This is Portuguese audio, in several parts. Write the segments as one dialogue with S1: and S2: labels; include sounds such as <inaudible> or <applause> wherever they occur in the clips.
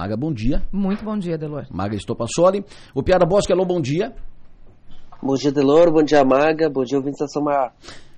S1: Maga, bom dia.
S2: Muito bom dia, Delor.
S1: Maga Estopassoli. O Piara Bosque, alô, bom dia.
S3: Bom dia, Delor. Bom dia, Maga. Bom dia, ouvintes da São Maior.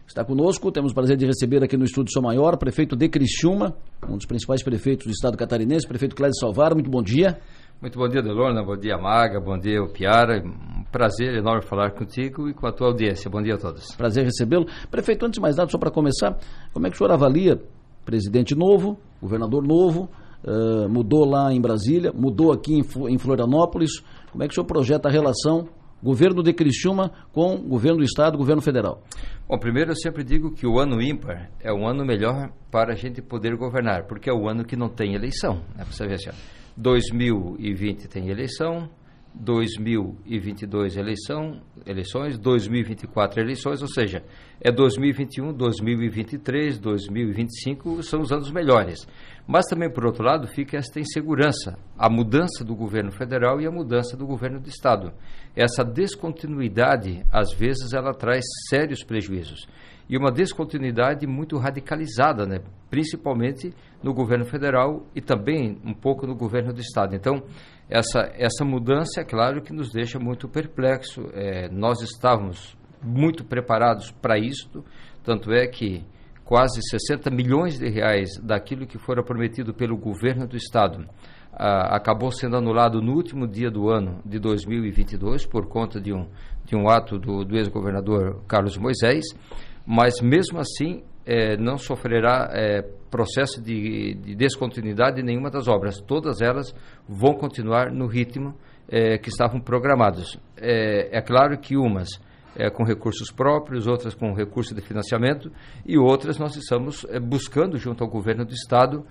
S1: Está conosco, temos o prazer de receber aqui no estúdio São Maior, prefeito de Criciúma, um dos principais prefeitos do estado catarinense, prefeito Clédio Salvaro. Muito bom dia.
S4: Muito bom dia, Delorna. Bom dia, Maga. Bom dia, Piara. Um prazer enorme falar contigo e com a tua audiência. Bom dia a todos.
S1: Prazer recebê-lo. Prefeito, antes de mais nada, só para começar, como é que o senhor avalia presidente novo, governador novo, uh, mudou lá em Brasília, mudou aqui em, em Florianópolis. Como é que o senhor projeta a relação governo de Criciúma com governo do Estado, governo federal?
S4: Bom, primeiro eu sempre digo que o ano ímpar é o ano melhor para a gente poder governar, porque é o ano que não tem eleição. Né? Você vê assim, 2020 tem eleição, 2022 eleição, eleições, 2024 eleições, ou seja, é 2021, 2023, 2025 são os anos melhores. Mas também, por outro lado, fica esta insegurança, a mudança do governo federal e a mudança do governo do estado. Essa descontinuidade, às vezes, ela traz sérios prejuízos e uma descontinuidade muito radicalizada, né? principalmente no governo federal e também um pouco no governo do estado. Então, essa, essa mudança, é claro, que nos deixa muito perplexo. É, nós estávamos muito preparados para isto, tanto é que quase 60 milhões de reais daquilo que fora prometido pelo governo do estado ah, acabou sendo anulado no último dia do ano de 2022 por conta de um, de um ato do, do ex-governador Carlos Moisés mas mesmo assim é, não sofrerá é, processo de, de, descontinuidade de nenhuma das obras. Todas elas vão continuar no ritmo é, que estavam programados. É, é, claro que umas é, com recursos próprios, outras com recurso de financiamento e outras nós estamos é, buscando junto ao governo do estado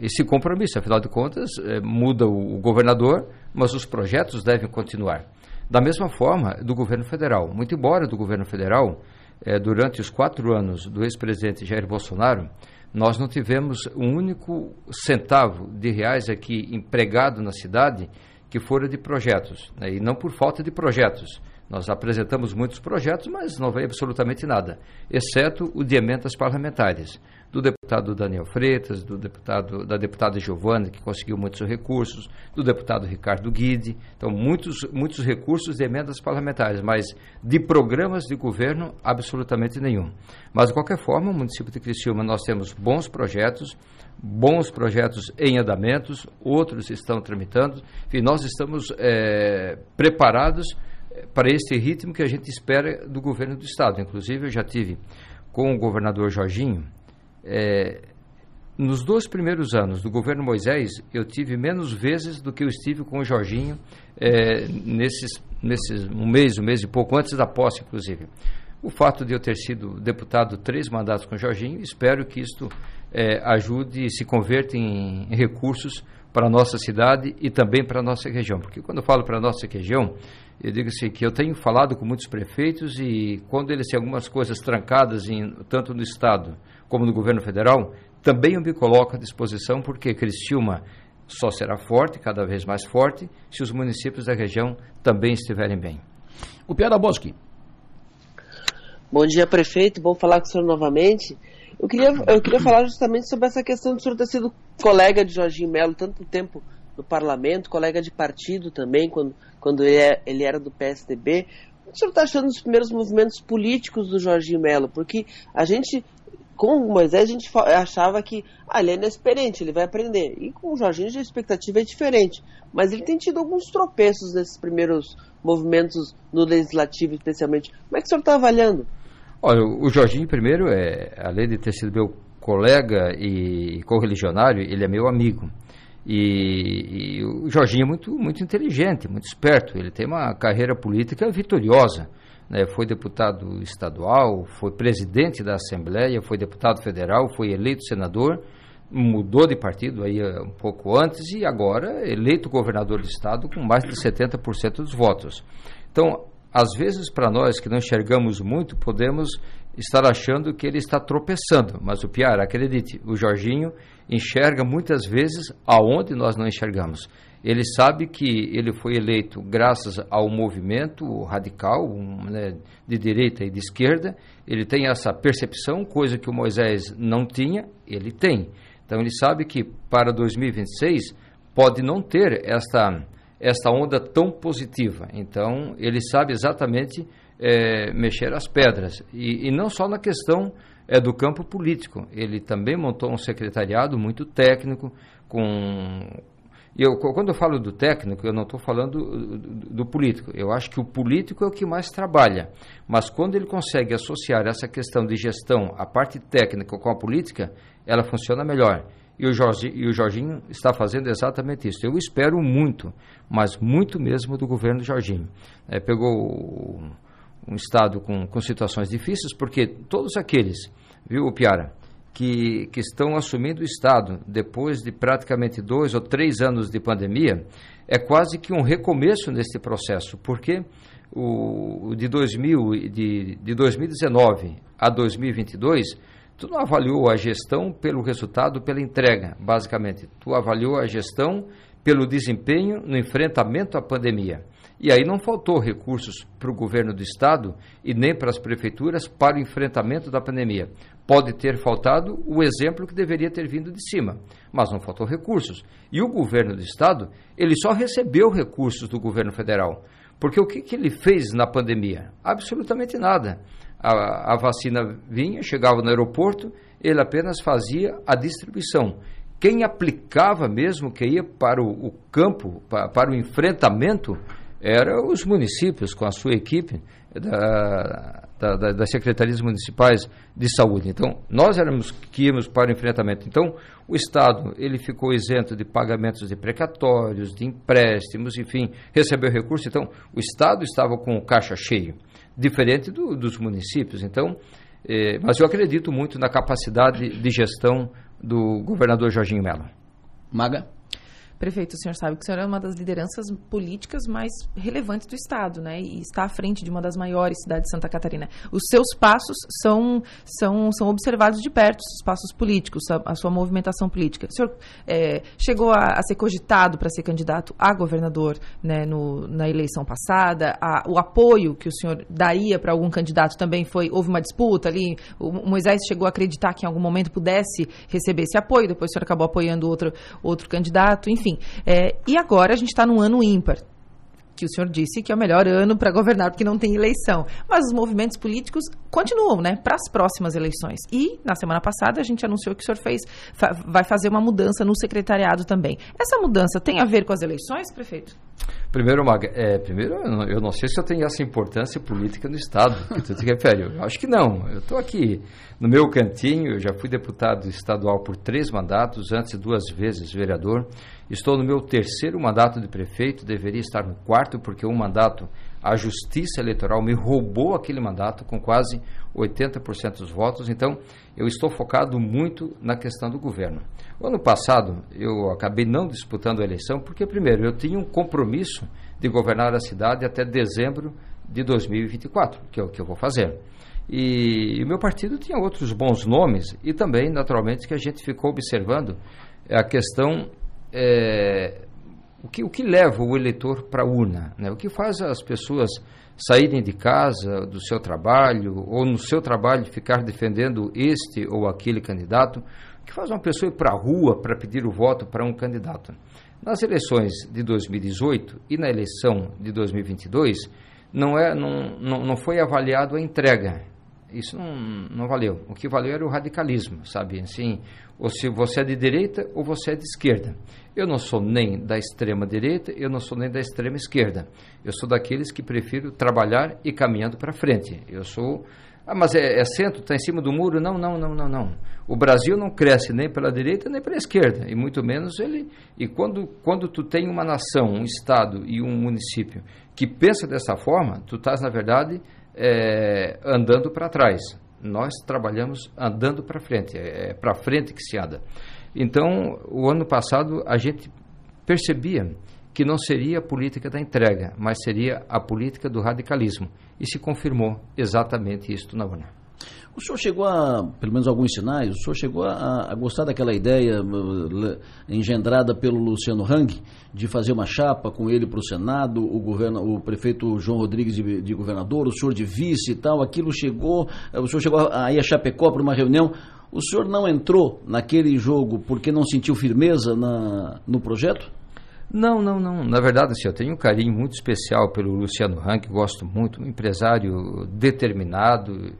S4: esse compromisso. Afinal de contas, muda o, o governador, mas os projetos devem continuar. Da mesma forma, do governo federal. Muito embora do governo federal, eh, durante os quatro anos do ex-presidente Jair Bolsonaro, nós não tivemos um único centavo de reais aqui empregado na cidade que fora de projetos, né? e não por falta de projetos. Nós apresentamos muitos projetos, mas não veio absolutamente nada, exceto o de emendas parlamentares do deputado Daniel Freitas, do deputado, da deputada Giovana, que conseguiu muitos recursos, do deputado Ricardo Guide. Então, muitos, muitos recursos de emendas parlamentares, mas de programas de governo, absolutamente nenhum. Mas, de qualquer forma, o município de Criciúma, nós temos bons projetos, bons projetos em andamentos, outros estão tramitando, e nós estamos é, preparados eh, para esse ritmo que a gente espera do governo do Estado. Inclusive, eu já tive com o governador Jorginho, é, nos dois primeiros anos do governo Moisés, eu tive menos vezes do que eu estive com o Jorginho é, nesses, nesses um mês, um mês e pouco antes da posse, inclusive. O fato de eu ter sido deputado três mandatos com o Jorginho, espero que isto é, ajude e se converta em, recursos para a nossa cidade e também para a nossa região. Porque quando eu falo para a nossa região, eu digo assim, que eu tenho falado com muitos prefeitos e quando eles têm algumas coisas trancadas, em, tanto no Estado como no governo federal, também eu me coloco à disposição, porque Criciúma só será forte, cada vez mais forte, se os municípios da região também estiverem bem.
S1: O Piara Bosque.
S3: Bom dia, prefeito. Bom falar com o senhor novamente. Eu queria, eu queria falar justamente sobre essa questão de o senhor ter sido colega de Jorginho Melo tanto tempo no parlamento, colega de partido também, quando, quando ele, é, ele era do PSDB. O que o senhor está achando dos primeiros movimentos políticos do Jorginho Melo? Porque a gente com o Moisés a gente achava que ah, ele é inexperiente, ele vai aprender. E com o Jorginho a expectativa é diferente. Mas ele tem tido alguns tropeços nesses primeiros movimentos no legislativo, especialmente. Como é que o senhor está avaliando?
S4: Olha, o Jorginho, primeiro, é, além de ter sido meu colega e correligionário, ele é meu amigo. E, e, o Jorginho é muito, muito inteligente, muito esperto. Ele tem uma carreira política vitoriosa né, foi deputado estadual, foi presidente da Assembleia, foi deputado federal, foi eleito senador, mudou de partido aí eh, um pouco antes e agora eleito governador do estado com mais de 70% dos votos. Então, às vezes para nós que não enxergamos muito, podemos estar achando que ele está tropeçando, mas o Piar, acredite, o Jorginho enxerga muitas vezes aonde nós não enxergamos. Ele sabe que ele foi eleito graças ao movimento radical, um, né, de direita e de esquerda. Ele tem essa percepção, coisa que o Moisés não tinha, ele tem. Então ele sabe que para 2026 pode não ter esta, esta onda tão positiva. Então ele sabe exatamente é, mexer as pedras. E, e, não só na questão é, do campo político. Ele também montou um secretariado muito técnico, com, e eu, quando eu falo do técnico, eu não estou falando do, do, do, político. Eu acho que o político é o que mais trabalha. Mas quando ele consegue associar essa questão de gestão, a parte técnica com a política, ela funciona melhor. E o, Jorge, e o Jorginho está fazendo exatamente isso. Eu espero muito, mas muito mesmo do governo Jorginho. É, pegou um estado com, com situações difíceis, porque todos aqueles, viu, Piara, que, que estão assumindo o Estado depois de praticamente dois ou três anos de pandemia, é quase que um recomeço nesse processo, porque o, de, 2000, de, de 2019 a 2022, tu não avaliou a gestão pelo resultado, pela entrega, basicamente. Tu avaliou a gestão pelo desempenho no enfrentamento à pandemia. E aí não faltou recursos para o governo do estado e nem para as prefeituras para o enfrentamento da pandemia. Pode ter faltado o exemplo que deveria ter vindo de cima, mas não faltou recursos. E o governo do estado, ele só recebeu recursos do governo federal. Porque o que, que ele fez na pandemia? Absolutamente nada. A, a vacina vinha, chegava no aeroporto, ele apenas fazia a distribuição. Quem aplicava mesmo, que ia para o, campo, para o enfrentamento, eram os municípios com a sua equipe da, da, das secretarias municipais de saúde. Então, nós éramos que íamos para o enfrentamento. Então, o Estado ele ficou isento de pagamentos de precatórios, de empréstimos, enfim, recebeu recursos. Então, o Estado estava com o caixa cheio, diferente do, dos municípios. Então, eh, mas eu acredito muito na capacidade de gestão do governador Jorginho Mello.
S1: Maga?
S2: Prefeito, o senhor sabe que o senhor é uma das lideranças políticas mais relevantes do Estado, né? E está à frente de uma das maiores cidades de Santa Catarina. Os seus passos são, são, são observados de perto, os passos políticos, a, a sua movimentação política. O senhor é, chegou a, a, ser cogitado para ser candidato a governador né, no, na eleição passada. A, o apoio que o senhor daria para algum candidato também foi. Houve uma disputa ali. O Moisés chegou a acreditar que em algum momento pudesse receber esse apoio, depois o senhor acabou apoiando outro, outro candidato, enfim enfim. É, e agora a gente está num ano ímpar que o senhor disse que é o melhor ano para governar porque não tem eleição. Mas os movimentos políticos continuam, né, para as próximas eleições. E na semana passada a gente anunciou que o senhor fez, fa vai fazer uma mudança no secretariado também. Essa mudança tem a ver com as eleições, prefeito?
S4: Primeiro, Maga, é, primeiro eu não sei se eu tenho essa importância política no Estado que tu te refere. Eu acho que não. Eu estou aqui no meu cantinho, eu já fui deputado estadual por três mandatos, antes duas vezes vereador. Estou no meu terceiro mandato de prefeito, deveria estar no quarto, porque um mandato, a Justiça Eleitoral me roubou aquele mandato com quase 80% dos votos, então eu estou focado muito na questão do governo. O ano passado eu acabei não disputando a eleição, porque, primeiro, eu tinha um compromisso de governar a cidade até dezembro de 2024, que é o que eu vou fazer. E, o meu partido tinha outros bons nomes e também, naturalmente, que a gente ficou observando a questão é, o, que, o que leva o eleitor para a urna, né? o que faz as pessoas saírem de casa, do seu trabalho, ou no seu trabalho ficar defendendo este ou aquele candidato, o que faz uma pessoa ir para a rua para pedir o voto para um candidato. Nas eleições de 2018 e na eleição de 2022, não, é, não, não, não foi avaliado a entrega, isso não, não valeu. O que valeu era o radicalismo, sabe? Assim, ou se você é de direita ou você é de esquerda. Eu não sou nem da extrema direita, eu não sou nem da extrema esquerda. Eu sou daqueles que prefiro trabalhar e caminhando para frente. Eu sou ah, mas é, é centro, está em cima do muro? Não, não, não, não, não. O Brasil não cresce nem pela direita nem pela esquerda, e muito menos ele. E quando, quando tu tem uma nação, um estado e um município que pensa dessa forma, tu estás, na verdade, é, andando para trás. Nós trabalhamos andando para frente, é, é para frente que se anda. Então, o ano passado a gente percebia que não seria a política da entrega, mas seria a política do radicalismo. E se confirmou exatamente isto na urna.
S1: O senhor chegou a, pelo menos alguns sinais, o senhor chegou a, a gostar daquela ideia uh, engendrada pelo Luciano Hang de fazer uma chapa com ele para o Senado, o, governo, o prefeito João Rodrigues de, de, governador, o senhor de vice e tal, aquilo chegou, o senhor chegou a ir a Chapecó para uma reunião, O senhor não entrou naquele jogo porque não sentiu firmeza na, no projeto?
S4: Não, não, não. Na verdade, assim, eu tenho um carinho muito especial pelo Luciano Rank, gosto muito, um empresário determinado.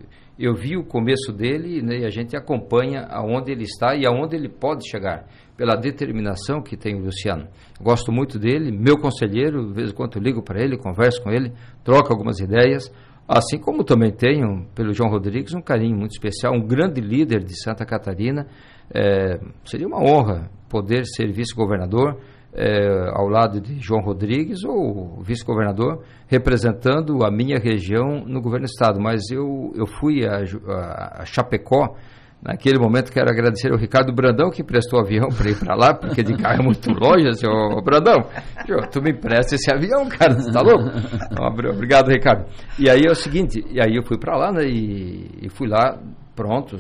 S4: Eu vi o começo dele né, e a gente acompanha aonde ele está e aonde ele pode chegar, pela determinação que tem o Luciano. Gosto muito dele, meu conselheiro, de vez em quando ligo para ele, converso com ele, troco algumas ideias. Assim como também tenho, pelo João Rodrigues, um carinho muito especial, um grande líder de Santa Catarina. É, seria uma honra poder ser vice-governador é, ao lado de João Rodrigues ou vice-governador, representando a minha região no governo do estado. Mas eu, eu fui a, a, a Chapecó, naquele momento quero agradecer ao Ricardo Brandão que prestou avião para ir para lá, porque de carro é muito longe, assim, ô, Brandão, tu me empresta esse avião, cara, você tá louco? Então, obrigado, Ricardo. E aí é o seguinte, e aí eu fui para lá, né, e, e fui lá, pronto,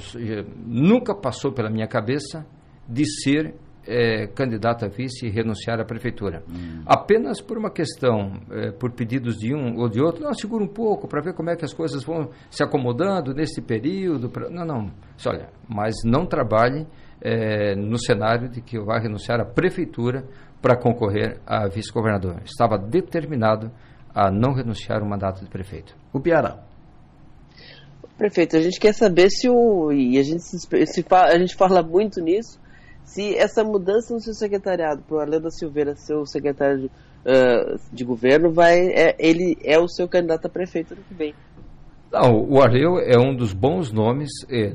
S4: nunca passou pela minha cabeça de ser é, candidato a vice e renunciar à prefeitura. Hum. Apenas por uma questão, é, por pedidos de um ou de outro, não, segura um pouco para ver como é que as coisas vão se acomodando nesse período. Pra... Não, não. Olha, mas não trabalhe é, no cenário de que eu vá renunciar à prefeitura para concorrer a vice-governador. Estava determinado a não renunciar ao mandato de prefeito.
S1: O Piara.
S3: Prefeito, a gente quer saber se o. E a gente, se, se, a gente fala muito nisso se essa mudança no seu secretariado para o da Silveira ser o secretário de, uh, de governo, vai, é, ele é o seu candidato a prefeito ano que vem.
S4: Não, o Arleu é um dos bons nomes,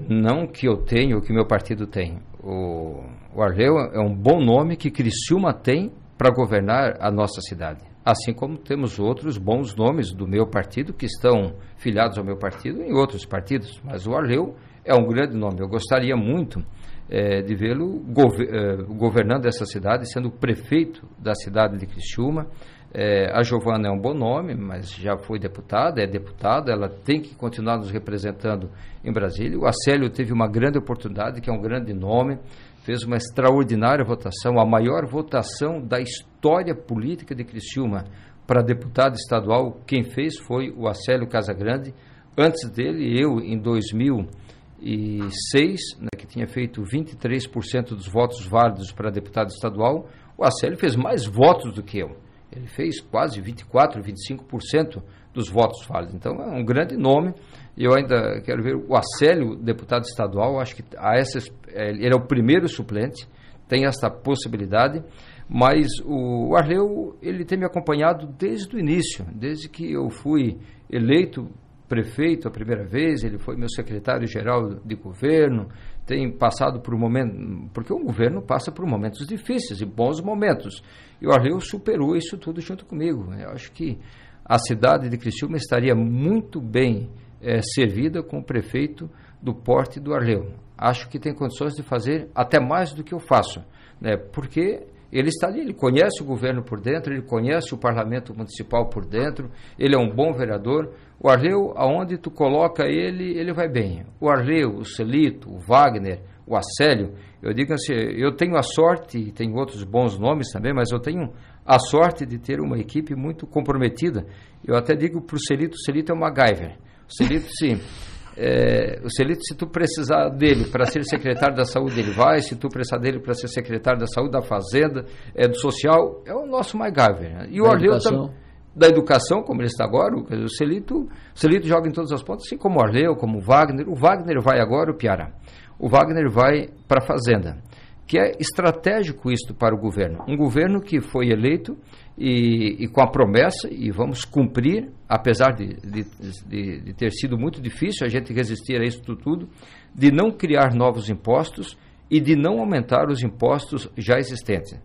S4: não que eu tenho, que meu partido tem. O, o Arleu é um bom nome que Criciúma tem para governar a nossa cidade. Assim como temos outros bons nomes do meu partido que estão filiados ao meu partido em outros partidos. Mas o Arleu é um grande nome. Eu gostaria muito é, de vê-lo gover, é, governando essa cidade, sendo prefeito da cidade de Criciúma. É, a Giovana é um bom nome, mas já foi deputada, é deputada, ela tem que continuar nos representando em Brasília. O Acélio teve uma grande oportunidade, que é um grande nome, fez uma extraordinária votação, a maior votação da história política de Criciúma para deputado estadual. Quem fez foi o Acélio Casagrande. Antes dele, eu, em 2000 2006, né, que tinha feito 23% dos votos válidos para deputado estadual, o Acélio fez mais votos do que eu. Ele fez quase 24%, 25% dos votos válidos. Então é um grande nome. Eu ainda quero ver o Acélio, deputado estadual, acho que a essa, ele é o primeiro suplente, tem essa possibilidade. Mas o Arleu, ele tem me acompanhado desde o início, desde que eu fui eleito prefeito a primeira vez, ele foi meu secretário-geral de governo, tem passado por um momento, porque o governo passa por momentos difíceis e bons momentos. E o Arleu superou isso tudo junto comigo. Eu acho que a cidade de Criciúma estaria muito bem é, servida com o prefeito do porte do Arleu. Acho que tem condições de fazer até mais do que eu faço, né? porque ele está ali, ele conhece o governo por dentro, ele conhece o parlamento municipal por dentro, ele é um bom vereador. O Arleu, aonde tu coloca ele, ele vai bem. O Arleu, o Celito, o Wagner, o Acélio, eu digo assim, eu tenho a sorte, tem outros bons nomes também, mas eu tenho a sorte de ter uma equipe muito comprometida. Eu até digo para o Celito, o Celito é um MacGyver. O Celito, sim. <laughs> É, o Celito, se tu precisar dele para ser secretário da saúde, ele vai. Se tu precisar dele para ser secretário da saúde, da fazenda, é, do social, é o nosso MacGyver. Né? E
S1: da o Arleu também
S4: da educação, como ele está agora, o Celito, o Celito joga em todas as pontas, assim como o Arleu, como o Wagner. O Wagner vai agora, o Piara. O Wagner vai para a Fazenda, que é estratégico isto para o governo. Um governo que foi eleito e, e com a promessa, e vamos cumprir, apesar de, de, de, de ter sido muito difícil a gente resistir a isso tudo, de não criar novos impostos e de não aumentar os impostos já existentes.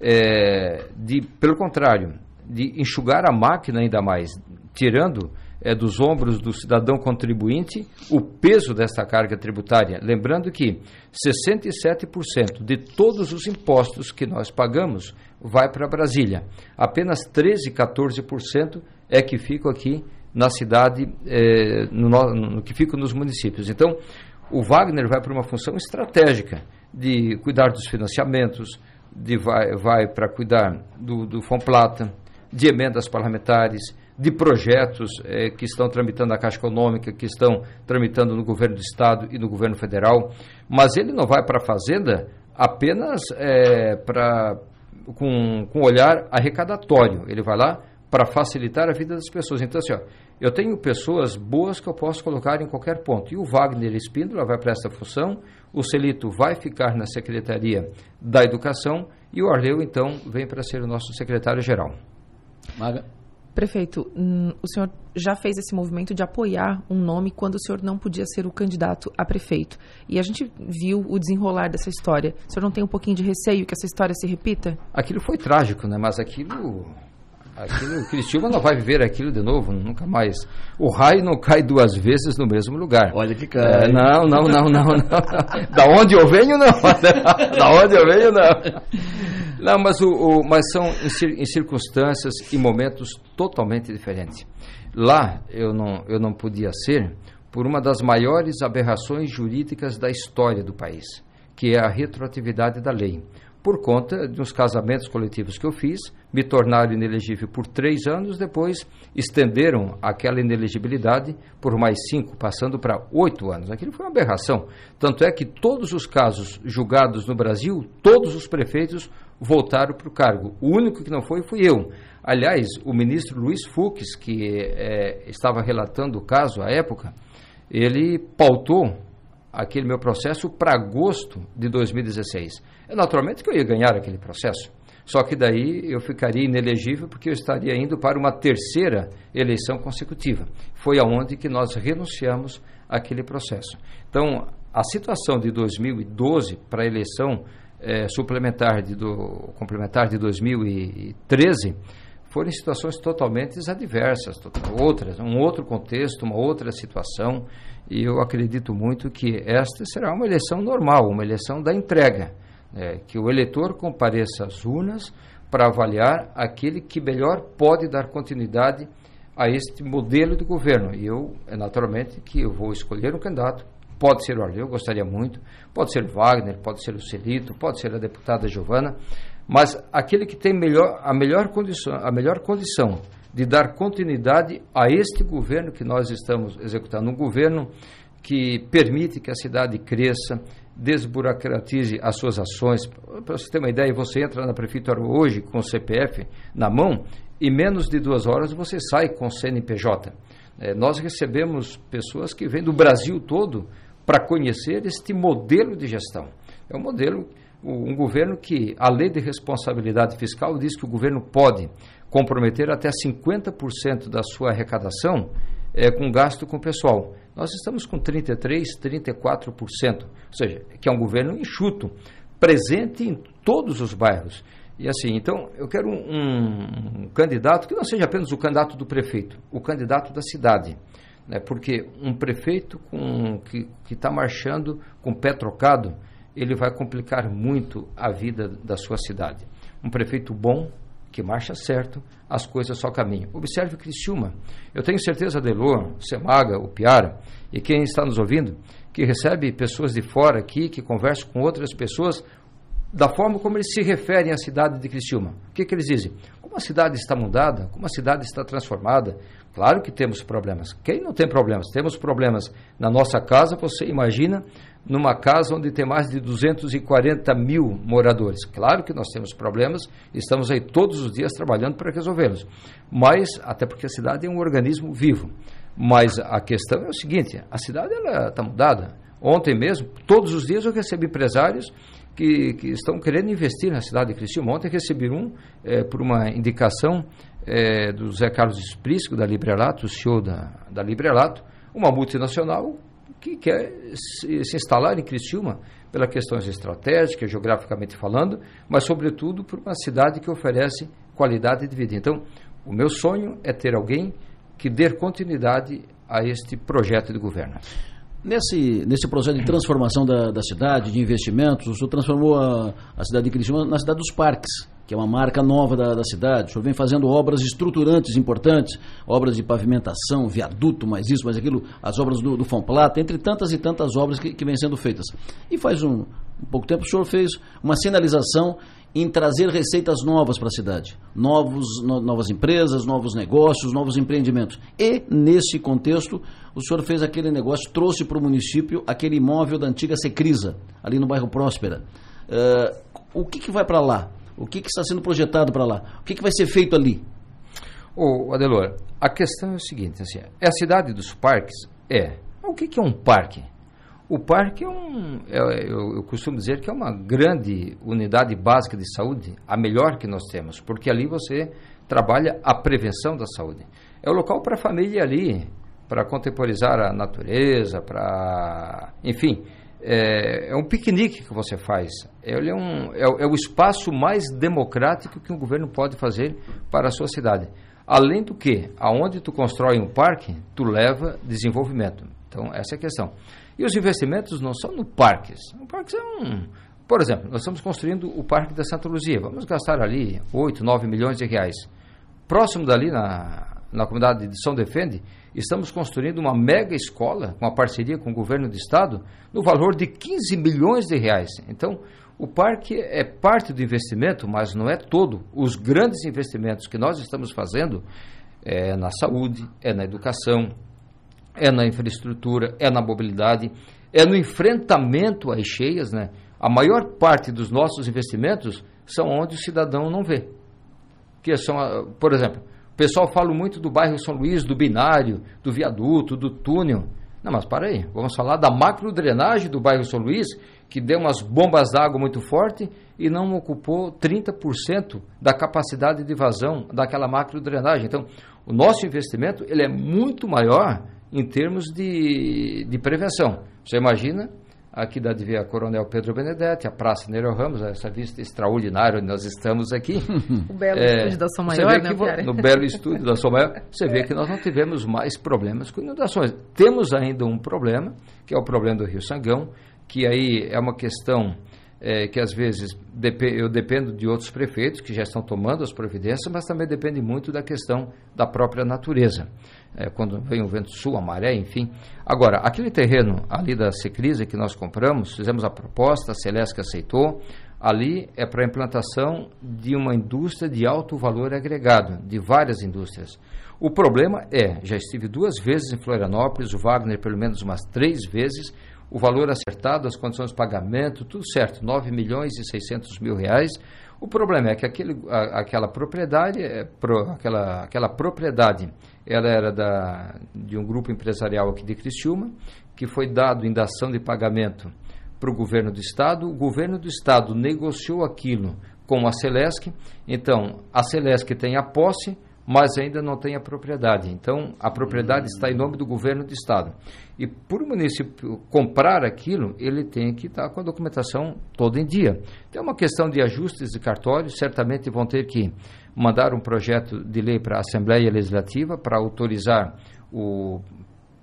S4: É, de, pelo contrário, de enxugar a máquina ainda mais, tirando é, dos ombros do cidadão contribuinte o peso desta carga tributária. Lembrando que 67% de todos os impostos que nós pagamos vai para Brasília. Apenas 13, 14% é que ficam aqui na cidade, é, no, no, que ficam nos municípios. Então, o Wagner vai para uma função estratégica de cuidar dos financiamentos, de vai, vai para cuidar do, do Fomplata, de emendas parlamentares, de projetos é, que estão tramitando na Caixa Econômica, que estão tramitando no governo do Estado e no governo federal, mas ele não vai para a Fazenda apenas é, para com, com olhar arrecadatório. Ele vai lá para facilitar a vida das pessoas. Então, assim, ó, eu tenho pessoas boas que eu posso colocar em qualquer ponto. E o Wagner Espíndola vai para essa função, o Celito vai ficar na Secretaria da Educação e o Arleu, então, vem para ser o nosso secretário-geral.
S2: Maga. Prefeito, hum, o senhor já fez esse movimento de apoiar um nome quando o senhor não podia ser o candidato a prefeito. E a gente viu o desenrolar dessa história. O senhor não tem um pouquinho de receio que essa história se repita?
S4: Aquilo foi trágico, né? Mas aquilo Aquilo, o Cristiúma não vai viver aquilo de novo, nunca mais. O raio não cai duas vezes no mesmo lugar.
S1: Olha que cai.
S4: É, não, não, não, não, não. da onde eu venho, não. <laughs> da onde eu venho, não. Não, mas, o, o mas são em, em, circunstâncias e momentos totalmente diferentes. Lá eu não, eu não podia ser por uma das maiores aberrações jurídicas da história do país, que é a retroatividade da lei por conta dos casamentos coletivos que eu fiz, me tornaram inelegível por três anos, depois estenderam aquela inelegibilidade por mais cinco, passando para oito anos. Aquilo foi uma aberração. Tanto é que todos os casos julgados no Brasil, todos os prefeitos voltaram para o cargo. O único que não foi, fui eu. Aliás, o ministro Luiz Fux, que é, estava relatando o caso à época, ele pautou aquele meu processo para agosto de 2016. É naturalmente que eu ia ganhar aquele processo. Só que daí eu ficaria inelegível porque eu estaria indo para uma terceira eleição consecutiva. Foi aonde que nós renunciamos àquele processo. Então, a situação de 2012 para a eleição é, suplementar de do, complementar de 2013 foram situações totalmente adversas, outras, um outro contexto, uma outra situação, e eu acredito muito que esta será uma eleição normal, uma eleição da entrega é, que o eleitor compareça às urnas para avaliar aquele que melhor pode dar continuidade a este modelo de governo. E eu, é naturalmente, que eu vou escolher um candidato. Pode ser o Arleu, gostaria muito. Pode ser o Wagner, pode ser o Celito, pode ser a deputada Giovana. Mas aquele que tem melhor, a, melhor condição, a melhor condição de dar continuidade a este governo que nós estamos executando. Um governo que permite que a cidade cresça, desburocratize as suas ações. Para você ter uma ideia, você entra na prefeitura hoje com o CPF na mão e menos de duas horas você sai com o CNPJ. É, nós recebemos pessoas que vêm do Brasil todo para conhecer este modelo de gestão. É um modelo, um governo que a lei de responsabilidade fiscal diz que o governo pode comprometer até 50% da sua arrecadação é, com gasto com pessoal. Nós estamos com 33%, 34%, ou seja, que é um governo enxuto, presente em todos os bairros. E assim, então, eu quero um, um candidato que não seja apenas o candidato do prefeito, o candidato da cidade. Né? Porque um prefeito com, que está marchando com o pé trocado, ele vai complicar muito a vida da sua cidade. Um prefeito bom, que marcha certo, as coisas só caminham. Observe Criciúma. Eu tenho certeza, Delor, Semaga, o Piara, e quem está nos ouvindo, que recebe pessoas de fora aqui, que conversam com outras pessoas, da forma como eles se referem à cidade de Criciúma. O que, que eles dizem? Como a cidade está mudada, como a cidade está transformada. Claro que temos problemas. Quem não tem problemas? Temos problemas na nossa casa, você imagina numa casa onde tem mais de 240 mil moradores. Claro que nós temos problemas, estamos aí todos os dias trabalhando para resolvê-los. Mas, até porque a cidade é um organismo vivo. Mas a questão é o seguinte: a cidade está mudada. Ontem mesmo, todos os dias eu recebi empresários que, que estão querendo investir na cidade de Criciúma. Ontem recebi um é, por uma indicação é, do Zé Carlos Esprícico, da Librelato, o CEO da, da Librelato, uma multinacional que quer se, se instalar em Criciúma pelas questões estratégicas, geograficamente falando, mas sobretudo por uma cidade que oferece qualidade de vida. Então, o meu sonho é ter alguém que dê continuidade a este projeto de governo.
S1: Nesse, nesse projeto de transformação da, da cidade, de investimentos, o senhor transformou a, a cidade de Criciúma na cidade dos parques que é uma marca nova da, da, cidade. O senhor vem fazendo obras estruturantes importantes, obras de pavimentação, viaduto, mais isso, mais aquilo, as obras do, do Fomplata, entre tantas e tantas obras que, que vêm sendo feitas. E faz um, um pouco tempo o senhor fez uma sinalização em trazer receitas novas para a cidade, novos, no, novas empresas, novos negócios, novos empreendimentos. E, nesse contexto, o senhor fez aquele negócio, trouxe para o município aquele imóvel da antiga Secrisa, ali no bairro Próspera. Uh, o que, que vai para lá? O que, que, está sendo projetado para lá? O que, que vai ser feito ali?
S4: Ô, Adelor, a questão é o seguinte, assim, é a cidade dos parques? É. O que, que é um parque? O parque é um, é, eu, eu, costumo dizer que é uma grande unidade básica de saúde, a melhor que nós temos, porque ali você trabalha a prevenção da saúde. É o local para a família ali, para contemporizar a natureza, para, enfim, é, é, um piquenique que você faz. Ele é, um, é, é o espaço mais democrático que um governo pode fazer para a sua cidade. Além do que, aonde tu constrói um parque, tu leva desenvolvimento. Então, essa é a questão. E os investimentos não são no parques. O parque é um. Por exemplo, nós estamos construindo o Parque da Santa Luzia. Vamos gastar ali 8, 9 milhões de reais. Próximo dali, na, na comunidade de São Defende, estamos construindo uma mega escola, com uma parceria com o governo do estado, no valor de 15 milhões de reais. Então, o parque é parte do investimento, mas não é todo. Os grandes investimentos que nós estamos fazendo é na saúde, é na educação, é na infraestrutura, é na mobilidade, é no enfrentamento às cheias, né? A maior parte dos nossos investimentos são onde o cidadão não vê. Que são, ah, por exemplo, o pessoal fala muito do bairro São Luís, do binário, do viaduto, do túnel. Não, mas para aí, vamos falar da macro drenagem do bairro São Luís, que deu umas bombas d'água muito forte e não ocupou 30% da capacidade de vazão daquela macro drenagem. Então, o nosso investimento ele é muito maior em termos de, de prevenção. Você imagina aqui da Divia Coronel Pedro Benedetti, a Praça Nero Ramos, essa vista extraordinária onde nós estamos aqui. <laughs>
S2: o belo é, estúdio da Som Maior,
S4: né, No belo estúdio da Som Maior, você vê que nós não tivemos mais problemas com inundações. Temos ainda um problema, que é o problema do Rio Sangão, que aí é uma questão é, que às vezes eu dependo de outros prefeitos que já estão tomando as providências, mas também depende muito da questão da própria natureza. É, quando vem o vento sul, a maré, enfim. Agora, aquele terreno ali da Secrise que nós compramos, fizemos a proposta, a Celeste aceitou, ali é para a implantação de uma indústria de alto valor agregado, de várias indústrias. O problema é, já estive duas vezes em Florianópolis, o Wagner pelo menos umas três vezes, o valor acertado, as condições de pagamento, tudo certo, 9 milhões e 600 mil reais. O problema é que aquele, a, aquela propriedade, é, pro, aquela, aquela propriedade, ela era da, de um grupo empresarial aqui de Criciúma, que foi dado em dação de pagamento para o governo do estado. O governo do estado negociou aquilo com a Celesc. Então, a Celesc tem a posse, mas ainda não tem a propriedade. Então, a propriedade está em nome do governo do estado. E por o município comprar aquilo, ele tem que estar com a documentação toda em dia. É uma questão de ajustes de cartório, certamente vão ter que mandar um projeto de lei para a Assembleia Legislativa para autorizar o.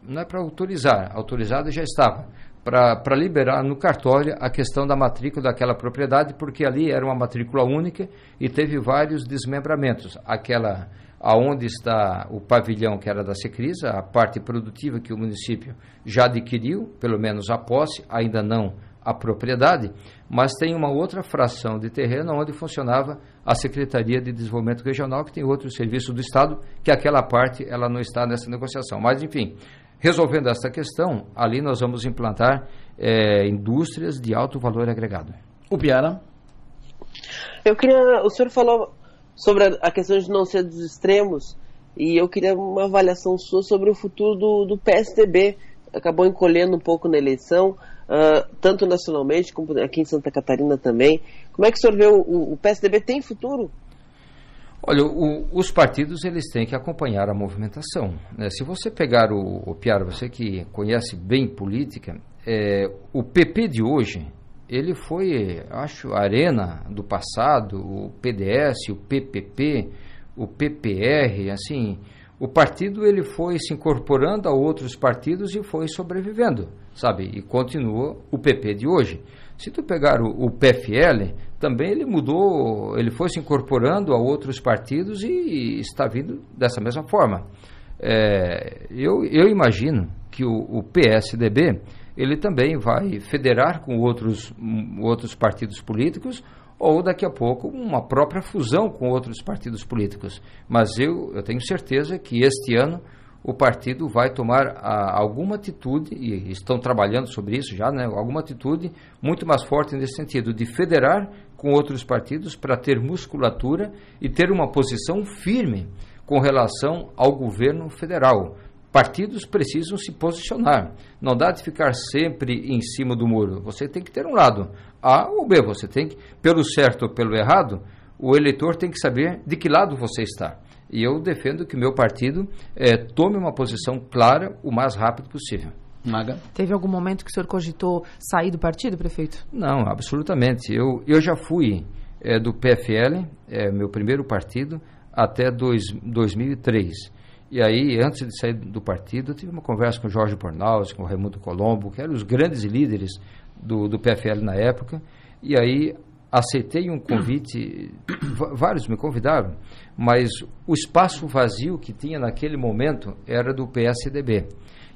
S4: Não é para autorizar, autorizado já estava, para liberar no cartório a questão da matrícula daquela propriedade, porque ali era uma matrícula única e teve vários desmembramentos. Aquela aonde está o pavilhão que era da Secrisa, a parte produtiva que o município já adquiriu, pelo menos a posse, ainda não a propriedade, mas tem uma outra fração de terreno onde funcionava a Secretaria de Desenvolvimento Regional, que tem outro serviço do Estado, que aquela parte ela não está nessa negociação. Mas, enfim, resolvendo essa questão, ali nós vamos implantar é, indústrias de alto valor agregado.
S1: O Piara?
S3: Eu queria, o senhor falou sobre a questão de não ser dos extremos, e eu queria uma avaliação sua sobre o futuro do, do PSDB. Acabou encolhendo um pouco na eleição, uh, tanto nacionalmente como aqui em Santa Catarina também. Como é que o senhor vê o, o PSDB tem futuro?
S4: Olha, o, os partidos eles têm que acompanhar a movimentação. Né? Se você pegar o, o Piara, você que conhece bem política, é, o PP de hoje ele foi, acho, a arena do passado, o PDS, o PPP, o PPR, assim, o partido ele foi se incorporando a outros partidos e foi sobrevivendo, sabe? E continua o PP de hoje. Se tu pegar o, o PFL, também ele mudou, ele foi se incorporando a outros partidos e está vindo dessa mesma forma. É, eu, eu imagino que o, o PSDB ele também vai federar com outros, outros partidos políticos ou daqui a pouco uma própria fusão com outros partidos políticos. Mas eu, eu tenho certeza que este ano o partido vai tomar a, alguma atitude, e estão trabalhando sobre isso já, né, alguma atitude muito mais forte nesse sentido, de federar com outros partidos para ter musculatura e ter uma posição firme com relação ao governo federal. Partidos precisam se posicionar. Não dá de ficar sempre em cima do muro. Você tem que ter um lado, A ou B. Você tem que, pelo certo ou pelo errado, o eleitor tem que saber de que lado você está. E eu defendo que meu partido é, tome uma posição clara o mais rápido possível.
S2: Maga. Teve algum momento que o senhor cogitou sair do partido, prefeito?
S4: Não, absolutamente. Eu, eu já fui é, do PFL, é, meu primeiro partido, até dois, 2003. E aí, antes de sair do partido, eu tive uma conversa com o Jorge Pornaus, com o Raimundo Colombo, que eram os grandes líderes do, do PFL na época. E aí, aceitei um convite, vários me convidaram, mas o espaço vazio que tinha naquele momento era do PSDB.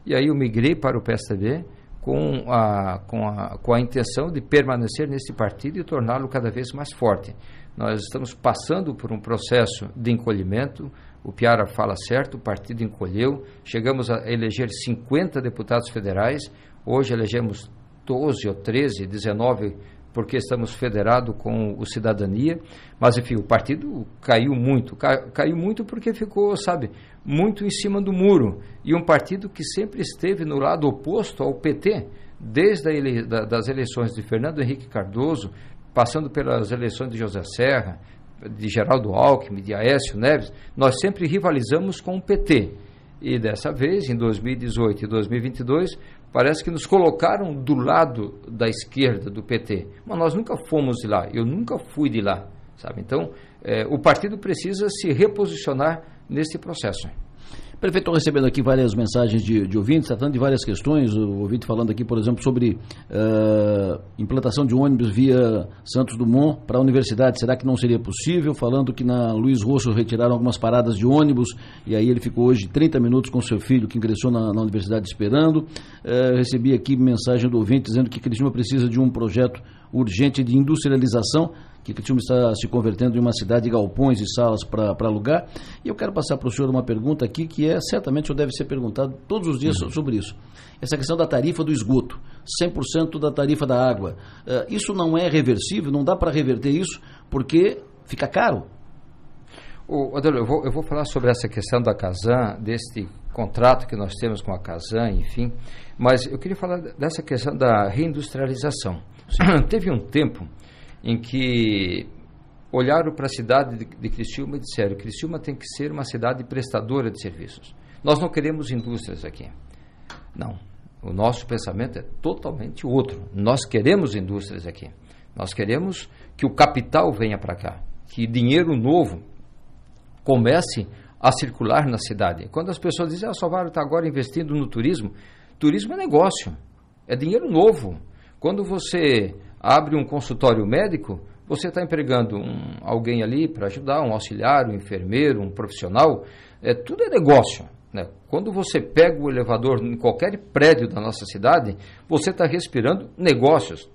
S4: E aí eu migrei para o PSDB com a, com a, com a intenção de permanecer nesse partido e torná-lo cada vez mais forte. Nós estamos passando por um processo de encolhimento, o Piara fala certo, o partido encolheu, chegamos a eleger 50 deputados federais, hoje elegemos 12 ou 13, 19 porque estamos federados com o Cidadania, mas enfim, o partido caiu muito, caiu muito porque ficou, sabe, muito em cima do muro, e um partido que sempre esteve no lado oposto ao PT, desde ele, da, das eleições de Fernando Henrique Cardoso, passando pelas eleições de José Serra, de Geraldo Alckmin, de Aécio Neves, nós sempre rivalizamos com o PT. E dessa vez, em 2018 e 2022, parece que nos colocaram do lado da esquerda do PT. Mas nós nunca fomos de lá, eu nunca fui de lá, sabe? Então, é, o partido precisa se reposicionar nesse processo.
S1: Prefeito, estou recebendo aqui várias mensagens de, de, ouvintes, tratando de várias questões. O ouvinte falando aqui, por exemplo, sobre uh, implantação de ônibus via Santos Dumont para a universidade. Será que não seria possível? Falando que na Luiz Rosso retiraram algumas paradas de ônibus e aí ele ficou hoje 30 minutos com seu filho que ingressou na, na universidade esperando. Uh, recebi aqui mensagem do ouvinte dizendo que Cristina precisa de um projeto urgente de industrialização que Criciúma está se convertendo em uma cidade de galpões e salas para alugar. E eu quero passar para o senhor uma pergunta aqui que é, certamente, o senhor deve ser perguntado todos os dias uhum. sobre isso. Essa questão da tarifa do esgoto, 100% da tarifa da água. Uh, isso não é reversível, não dá para reverter isso, porque fica caro.
S4: O, Adelo, eu vou, eu vou falar sobre essa questão da Casan, deste contrato que nós temos com a Casan, enfim, mas eu queria falar dessa questão da reindustrialização. <clears throat> Teve um tempo em que olharam para a cidade de, de Criciúma e disseram: Criciúma tem que ser uma cidade prestadora de serviços. Nós não queremos indústrias aqui. Não. O nosso pensamento é totalmente outro. Nós queremos indústrias aqui. Nós queremos que o capital venha para cá, que dinheiro novo comece a circular na cidade. Quando as pessoas dizem, ah, Salvador está agora investindo no turismo, turismo é negócio, é dinheiro novo. Quando você abre um consultório médico, você está empregando um, alguém ali para ajudar, um auxiliar, um enfermeiro, um profissional, é, tudo é negócio. Né? Quando você pega o elevador em qualquer prédio da nossa cidade, você está respirando negócios.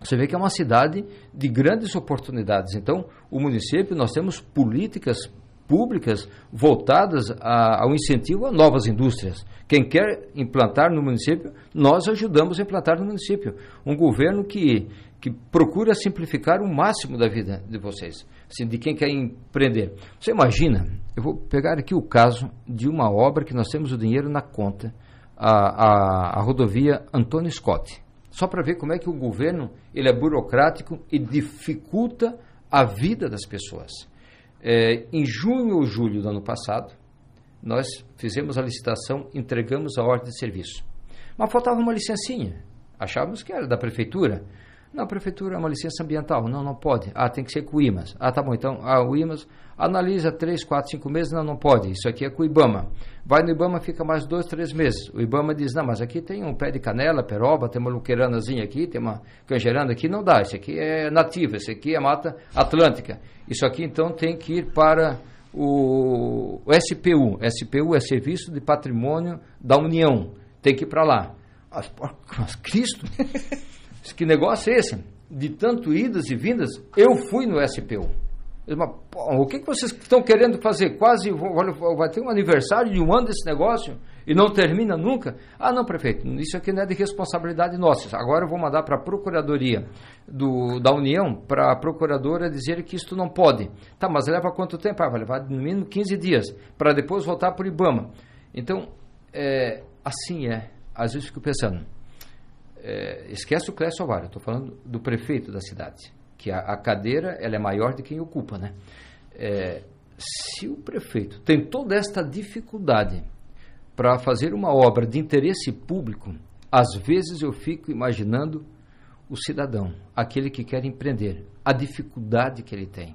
S4: Você vê que é uma cidade de grandes oportunidades. Então, o município, nós temos políticas públicas voltadas a, ao incentivo a novas indústrias. Quem quer implantar no município, nós ajudamos a implantar no município. Um governo que, que procura simplificar o máximo da vida de vocês, assim, de quem quer empreender. Você imagina, eu vou pegar aqui o caso de uma obra que nós temos o dinheiro na conta, a, a, a rodovia Antônio Scott. Só para ver como é que o governo ele é burocrático e dificulta a vida das pessoas. É, em junho ou julho do ano passado, nós fizemos a licitação, entregamos a ordem de serviço. Mas faltava uma licencinha. Achávamos que era da prefeitura. Não, a prefeitura é uma licença ambiental. Não, não pode. Ah, tem que ser com o IMAS. Ah, tá bom. Então, ah, o IMAS analisa três, quatro, cinco meses. Não, não pode. Isso aqui é com o IBAMA. Vai no IBAMA, fica mais dois, três meses. O IBAMA diz, não, mas aqui tem um pé de canela, peroba, tem uma luqueiranazinha aqui, tem uma canjerana aqui. Não dá. Isso aqui é nativa. Isso aqui é mata atlântica. Isso aqui, então, tem que ir para o, o SPU. SPU é Serviço de Patrimônio da União. Tem que ir para lá. Mas, mas Cristo... <laughs> Que negócio é esse? de tanto idas e vindas, eu fui no SPU. Mas, o que, que vocês estão querendo fazer? Quase vai ter um aniversário de um ano desse negócio e não termina nunca? Ah, não, prefeito, isso aqui não é de responsabilidade nossa. Agora eu vou mandar para a Procuradoria do, da União, para a Procuradora dizer que isto não pode. Tá, mas leva quanto tempo? Ah, vai levar no mínimo 15 dias, para depois voltar para o IBAMA. Então, é, assim é. Às vezes fico pensando, é, esquece o Clécio Ovário, estou falando do prefeito da cidade que a, a cadeira ela é maior de quem ocupa, né? É, se o prefeito tem toda esta dificuldade para fazer uma obra de interesse público, às vezes eu fico imaginando o cidadão, aquele que quer empreender, a dificuldade que ele tem.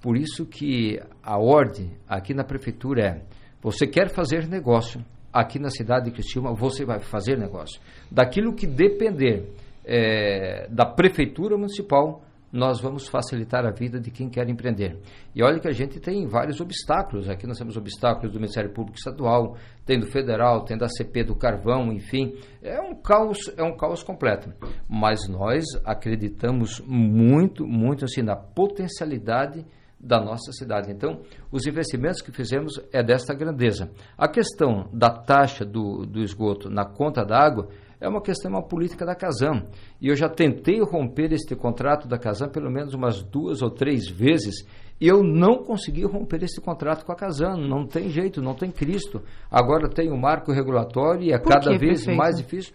S4: Por isso que a ordem aqui na prefeitura é: você quer fazer negócio aqui na cidade de Criciúma, você vai fazer negócio. Daquilo que depender é, da prefeitura municipal, nós vamos facilitar a vida de quem quer empreender. E olha que a gente tem vários obstáculos. Aqui nós temos obstáculos do Ministério Público Estadual, tem do Federal, tem da CP do Carvão, enfim. É um caos, é um caos completo. Mas nós acreditamos muito, muito assim na potencialidade da nossa cidade. Então, os investimentos que fizemos é desta grandeza. A questão da taxa do, do esgoto na conta d'água é uma questão, uma política da Casam. E eu já tentei romper este contrato da Casam pelo menos umas duas ou três vezes e eu não consegui romper esse contrato com a Casam. Não tem jeito, não tem Cristo. Agora tem o marco regulatório e é Por cada vez prefeito? mais difícil.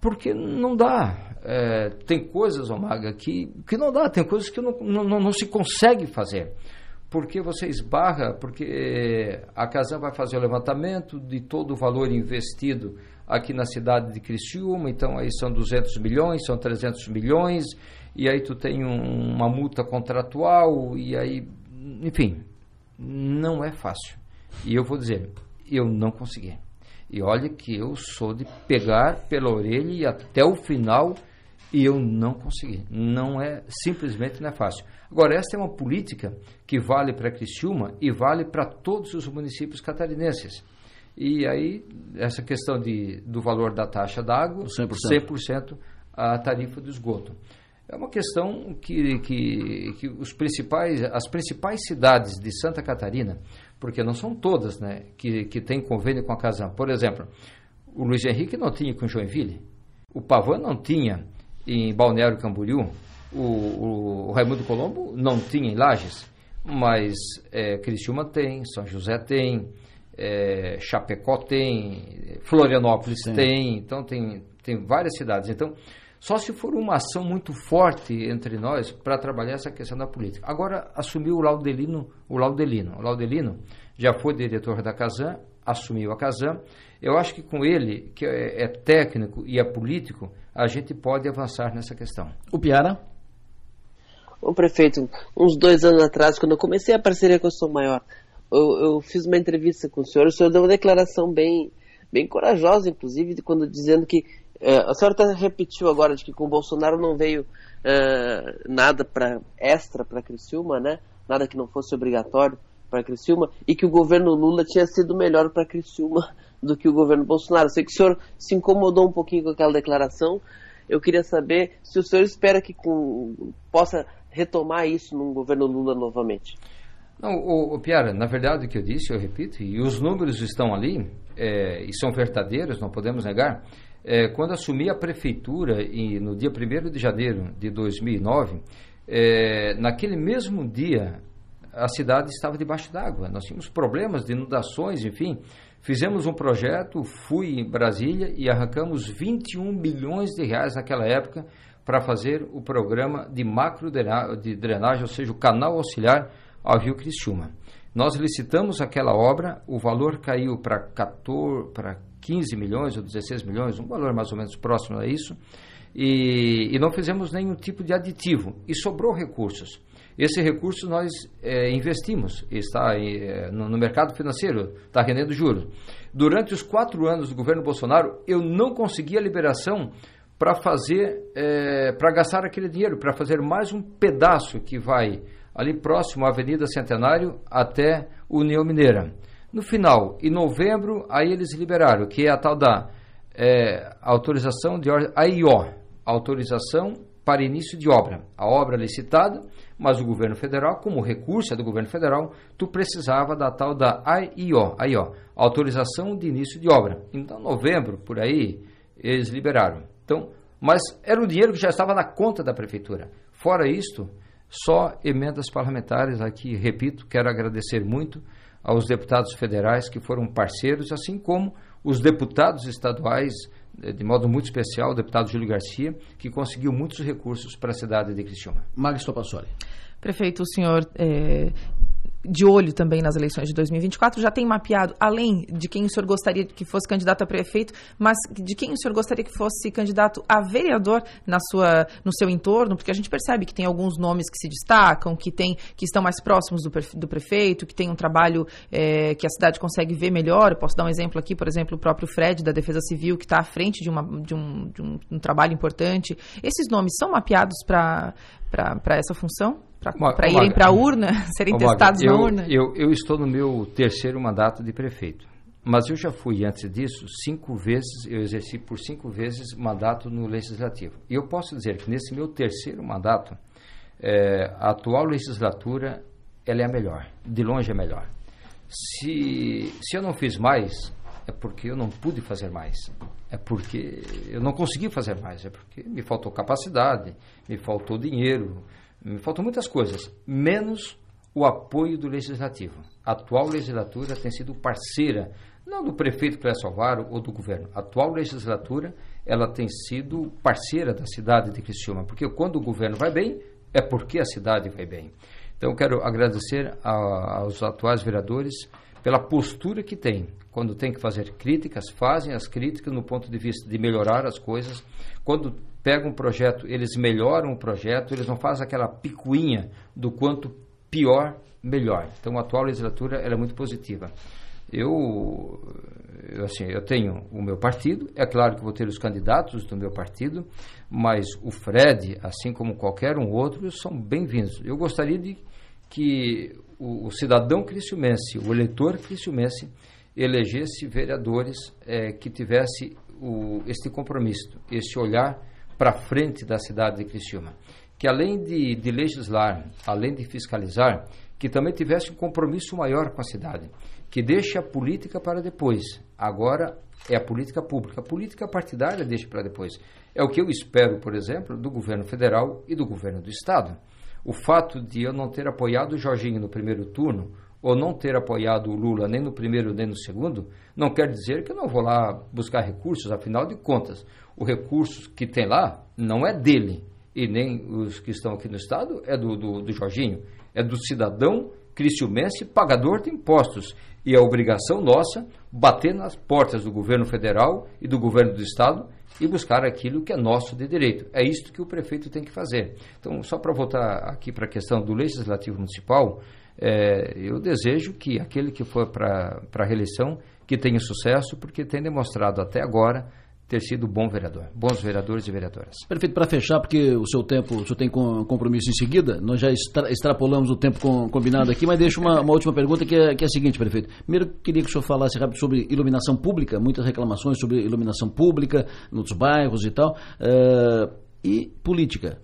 S4: Porque não dá. É, tem coisas, Omaga, que, que não dá, tem coisas que não, não, não se consegue fazer porque você esbarra, porque a Casam vai fazer o levantamento de todo o valor investido aqui na cidade de Criciúma, então aí são 200 milhões, são 300 milhões, e aí tu tem um, uma multa contratual, e aí, enfim, não é fácil. E eu vou dizer, eu não consegui. E olha que eu sou de pegar pela orelha e até o final, e eu não consegui. Não é, simplesmente não é fácil. Agora, esta é uma política que vale para Criciúma e vale para todos os municípios catarinenses. E aí, essa questão de, do valor da taxa d'água, 100%. 100% a tarifa do esgoto. É uma questão que, que, que os principais, as principais cidades de Santa Catarina, porque não são todas né, que, que têm convênio com a Casam. Por exemplo, o Luiz Henrique não tinha com Joinville, o Pavan não tinha em Balneário Camboriú, o, o, o Raimundo Colombo não tinha em Lages, mas é, Criciúma tem, São José tem, é, Chapecó tem, Florianópolis Sim. tem, então tem, tem várias cidades. Então, só se for uma ação muito forte entre nós para trabalhar essa questão da política. Agora assumiu o Laudelino, o Laudelino. O Laudelino já foi diretor da Casam, assumiu a Casam. Eu acho que com ele, que é, é técnico e é político, a gente pode avançar nessa questão.
S1: O Piara?
S3: O prefeito, uns dois anos atrás, quando eu comecei a parceria com o Sou Maior, eu, eu, fiz uma entrevista com o senhor, o senhor deu uma declaração bem, bem corajosa, inclusive, quando dizendo que é, a senhora até repetiu agora de que com o Bolsonaro não veio é, nada para extra para Criciúma, né? Nada que não fosse obrigatório para Criciúma e que o governo Lula tinha sido melhor para Criciúma <laughs> do que o governo Bolsonaro. Sei que o senhor se incomodou um pouquinho com aquela declaração. Eu queria saber se o senhor espera que com, possa retomar isso no governo Lula novamente.
S4: Não, o, o Piara, na verdade o que eu disse, eu repito, e os números estão ali, é, e são verdadeiros, não podemos negar. É, quando assumi a prefeitura e no dia 1 de janeiro de 2009, é, naquele mesmo dia a cidade estava debaixo d'água. Nós tínhamos problemas de inundações, enfim. Fizemos um projeto, fui em Brasília e arrancamos 21 milhões de reais naquela época para fazer o programa de macro drenagem, ou seja, o canal auxiliar ao Rio Criciúma. Nós licitamos aquela obra, o valor caiu para 14, para 15 milhões ou 16 milhões, um valor mais ou menos próximo a isso, e, e não fizemos nenhum tipo de aditivo, e sobrou recursos. Esse recurso nós é, investimos, está é, no, no, mercado financeiro, está rendendo juros. Durante os quatro anos do governo Bolsonaro, eu não consegui a liberação para fazer, é, para gastar aquele dinheiro, para fazer mais um pedaço que vai ali próximo à Avenida Centenário até União Mineira. No final, em novembro, aí eles liberaram, que é a tal da é, autorização de AIO, autorização para início de obra. A obra licitada, mas o governo federal, como recurso é do governo federal, tu precisava da tal da AIO, AIO, autorização de início de obra. Então, novembro, por aí, eles liberaram. Então, mas era o dinheiro que já estava na conta da prefeitura. Fora isto, só emendas parlamentares aqui, repito, quero agradecer muito aos deputados federais que foram parceiros, assim como os deputados estaduais, eh, de modo muito especial, o deputado Júlio Garcia, que conseguiu muitos recursos para a cidade de Criciúma.
S1: Magis Topassoli.
S2: Prefeito, o senhor é, de olho também nas eleições de 2024, já tem mapeado, além de quem o senhor gostaria que fosse candidato a prefeito, mas de quem o senhor gostaria que fosse candidato a vereador na sua, no seu entorno, porque a gente percebe que tem alguns nomes que se destacam, que, tem, que estão mais próximos do, do prefeito, que tem um trabalho é, que a cidade consegue ver melhor. Eu posso dar um exemplo aqui, por exemplo, o próprio Fred, da Defesa Civil, que está à frente de, uma, de, um, de um, um trabalho importante. Esses nomes são mapeados para essa função? Para irem para a urna, <laughs> serem testados
S4: eu,
S2: na urna?
S4: Eu, eu estou no meu terceiro mandato de prefeito. Mas eu já fui, antes disso, cinco vezes, eu exerci por cinco vezes mandato no Legislativo. E eu posso dizer que nesse meu terceiro mandato, é, a atual legislatura, ela é a melhor, de longe é a melhor. Se, se eu não fiz mais, é porque eu não pude fazer mais. É porque eu não consegui fazer mais. É porque me faltou capacidade, me faltou dinheiro, faltam muitas coisas, menos o apoio do legislativo. A atual legislatura tem sido parceira, não do prefeito Clécio Alvaro ou do governo. A atual legislatura, ela tem sido parceira da cidade de Criciúma, porque quando o governo vai bem, é porque a cidade vai bem. Então, quero agradecer a, aos atuais vereadores pela postura que têm. Quando tem que fazer críticas, fazem as críticas no ponto de vista de melhorar as coisas. Quando pegam um projeto, eles melhoram o projeto, eles não fazem aquela picuinha do quanto pior, melhor. Então, a atual legislatura é muito positiva. Eu, assim, eu tenho o meu partido, é claro que vou ter os candidatos do meu partido, mas o Fred, assim como qualquer um outro, são bem-vindos. Eu gostaria de que o, o cidadão criciumense, o eleitor criciumense, elegesse vereadores é, que tivesse o, este compromisso, este olhar para frente da cidade de Criciúma. Que além de, de legislar, além de fiscalizar, que também tivesse um compromisso maior com a cidade, que deixe a política para depois. Agora é a política pública. A política partidária deixa para depois. É o que eu espero, por exemplo, do governo federal e do governo do estado. O fato de eu não ter apoiado o Jorginho no primeiro turno, ou não ter apoiado o Lula nem no primeiro nem no segundo, não quer dizer que eu não vou lá buscar recursos, afinal de contas, o recurso que tem lá não é dele, e nem os que estão aqui no Estado, é do, do, do Jorginho, é do cidadão cristiumense pagador de impostos. E é obrigação nossa bater nas portas do governo federal e do governo do Estado e buscar aquilo que é nosso de direito. É isto que o prefeito tem que fazer. Então, só para voltar aqui para a questão do legislativo municipal, é, eu desejo que aquele que for para a reeleição que tenha sucesso, porque tem demonstrado até agora ter sido bom vereador, bons vereadores e vereadoras.
S1: Perfeito, para fechar, porque o seu tempo, o senhor tem compromisso em seguida, nós já extra, extrapolamos o tempo com, combinado aqui, mas deixo uma, uma última pergunta que é, que é a seguinte, prefeito. Primeiro, queria que o senhor falasse rápido sobre iluminação pública, muitas reclamações sobre iluminação pública nos bairros e tal, uh, e política.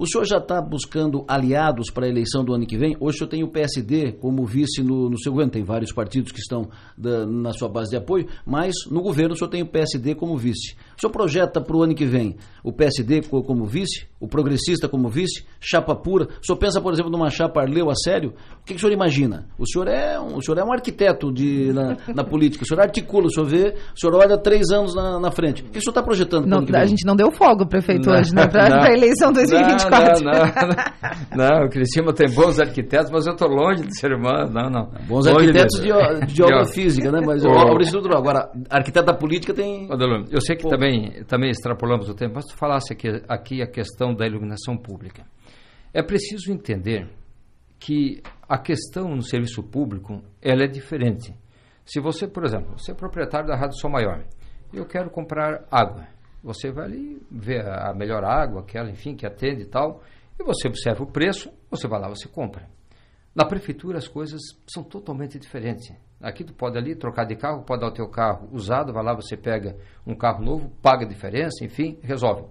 S1: O senhor já está buscando aliados para a eleição do ano que vem? Hoje o senhor tem o PSD como vice no, no seu governo, tem vários partidos que estão da, na sua base de apoio, mas no governo o senhor tem o PSD como vice. O senhor projeta para o ano que vem o PSD como vice, o progressista como vice, chapa pura? O senhor pensa, por exemplo, numa chapa Arleu a sério? O que, que o senhor imagina? O senhor é um, o senhor é um arquiteto de, na, na, política, o senhor articula, o senhor vê, o senhor olha três anos na, na frente. O que o senhor está projetando
S2: não, A gente não deu fogo, prefeito, não, hoje, né, para a eleição 2024.
S4: Não, não, não, não, o Criciúma tem bons arquitetos, mas eu estou longe de ser humano, não, não.
S1: Bons longe arquitetos de, de, <laughs> de obra física, né? Mas obra estrutural. Agora, arquiteto da política tem...
S4: Eu sei que também, também extrapolamos o tempo, mas tu falasse aqui, aqui a questão da iluminação pública. É preciso entender que a questão no serviço público ela é diferente. Se você, por exemplo, você é proprietário da Rádio Sol Maior, eu quero comprar água. Você vai ali ver a melhor água, aquela, enfim, que atende e tal, e você observa o preço, você vai lá, você compra. Na prefeitura as coisas são totalmente diferentes. Aqui tu pode ali trocar de carro, pode dar o teu carro usado, vai lá, você pega um carro novo, paga a diferença, enfim, resolve.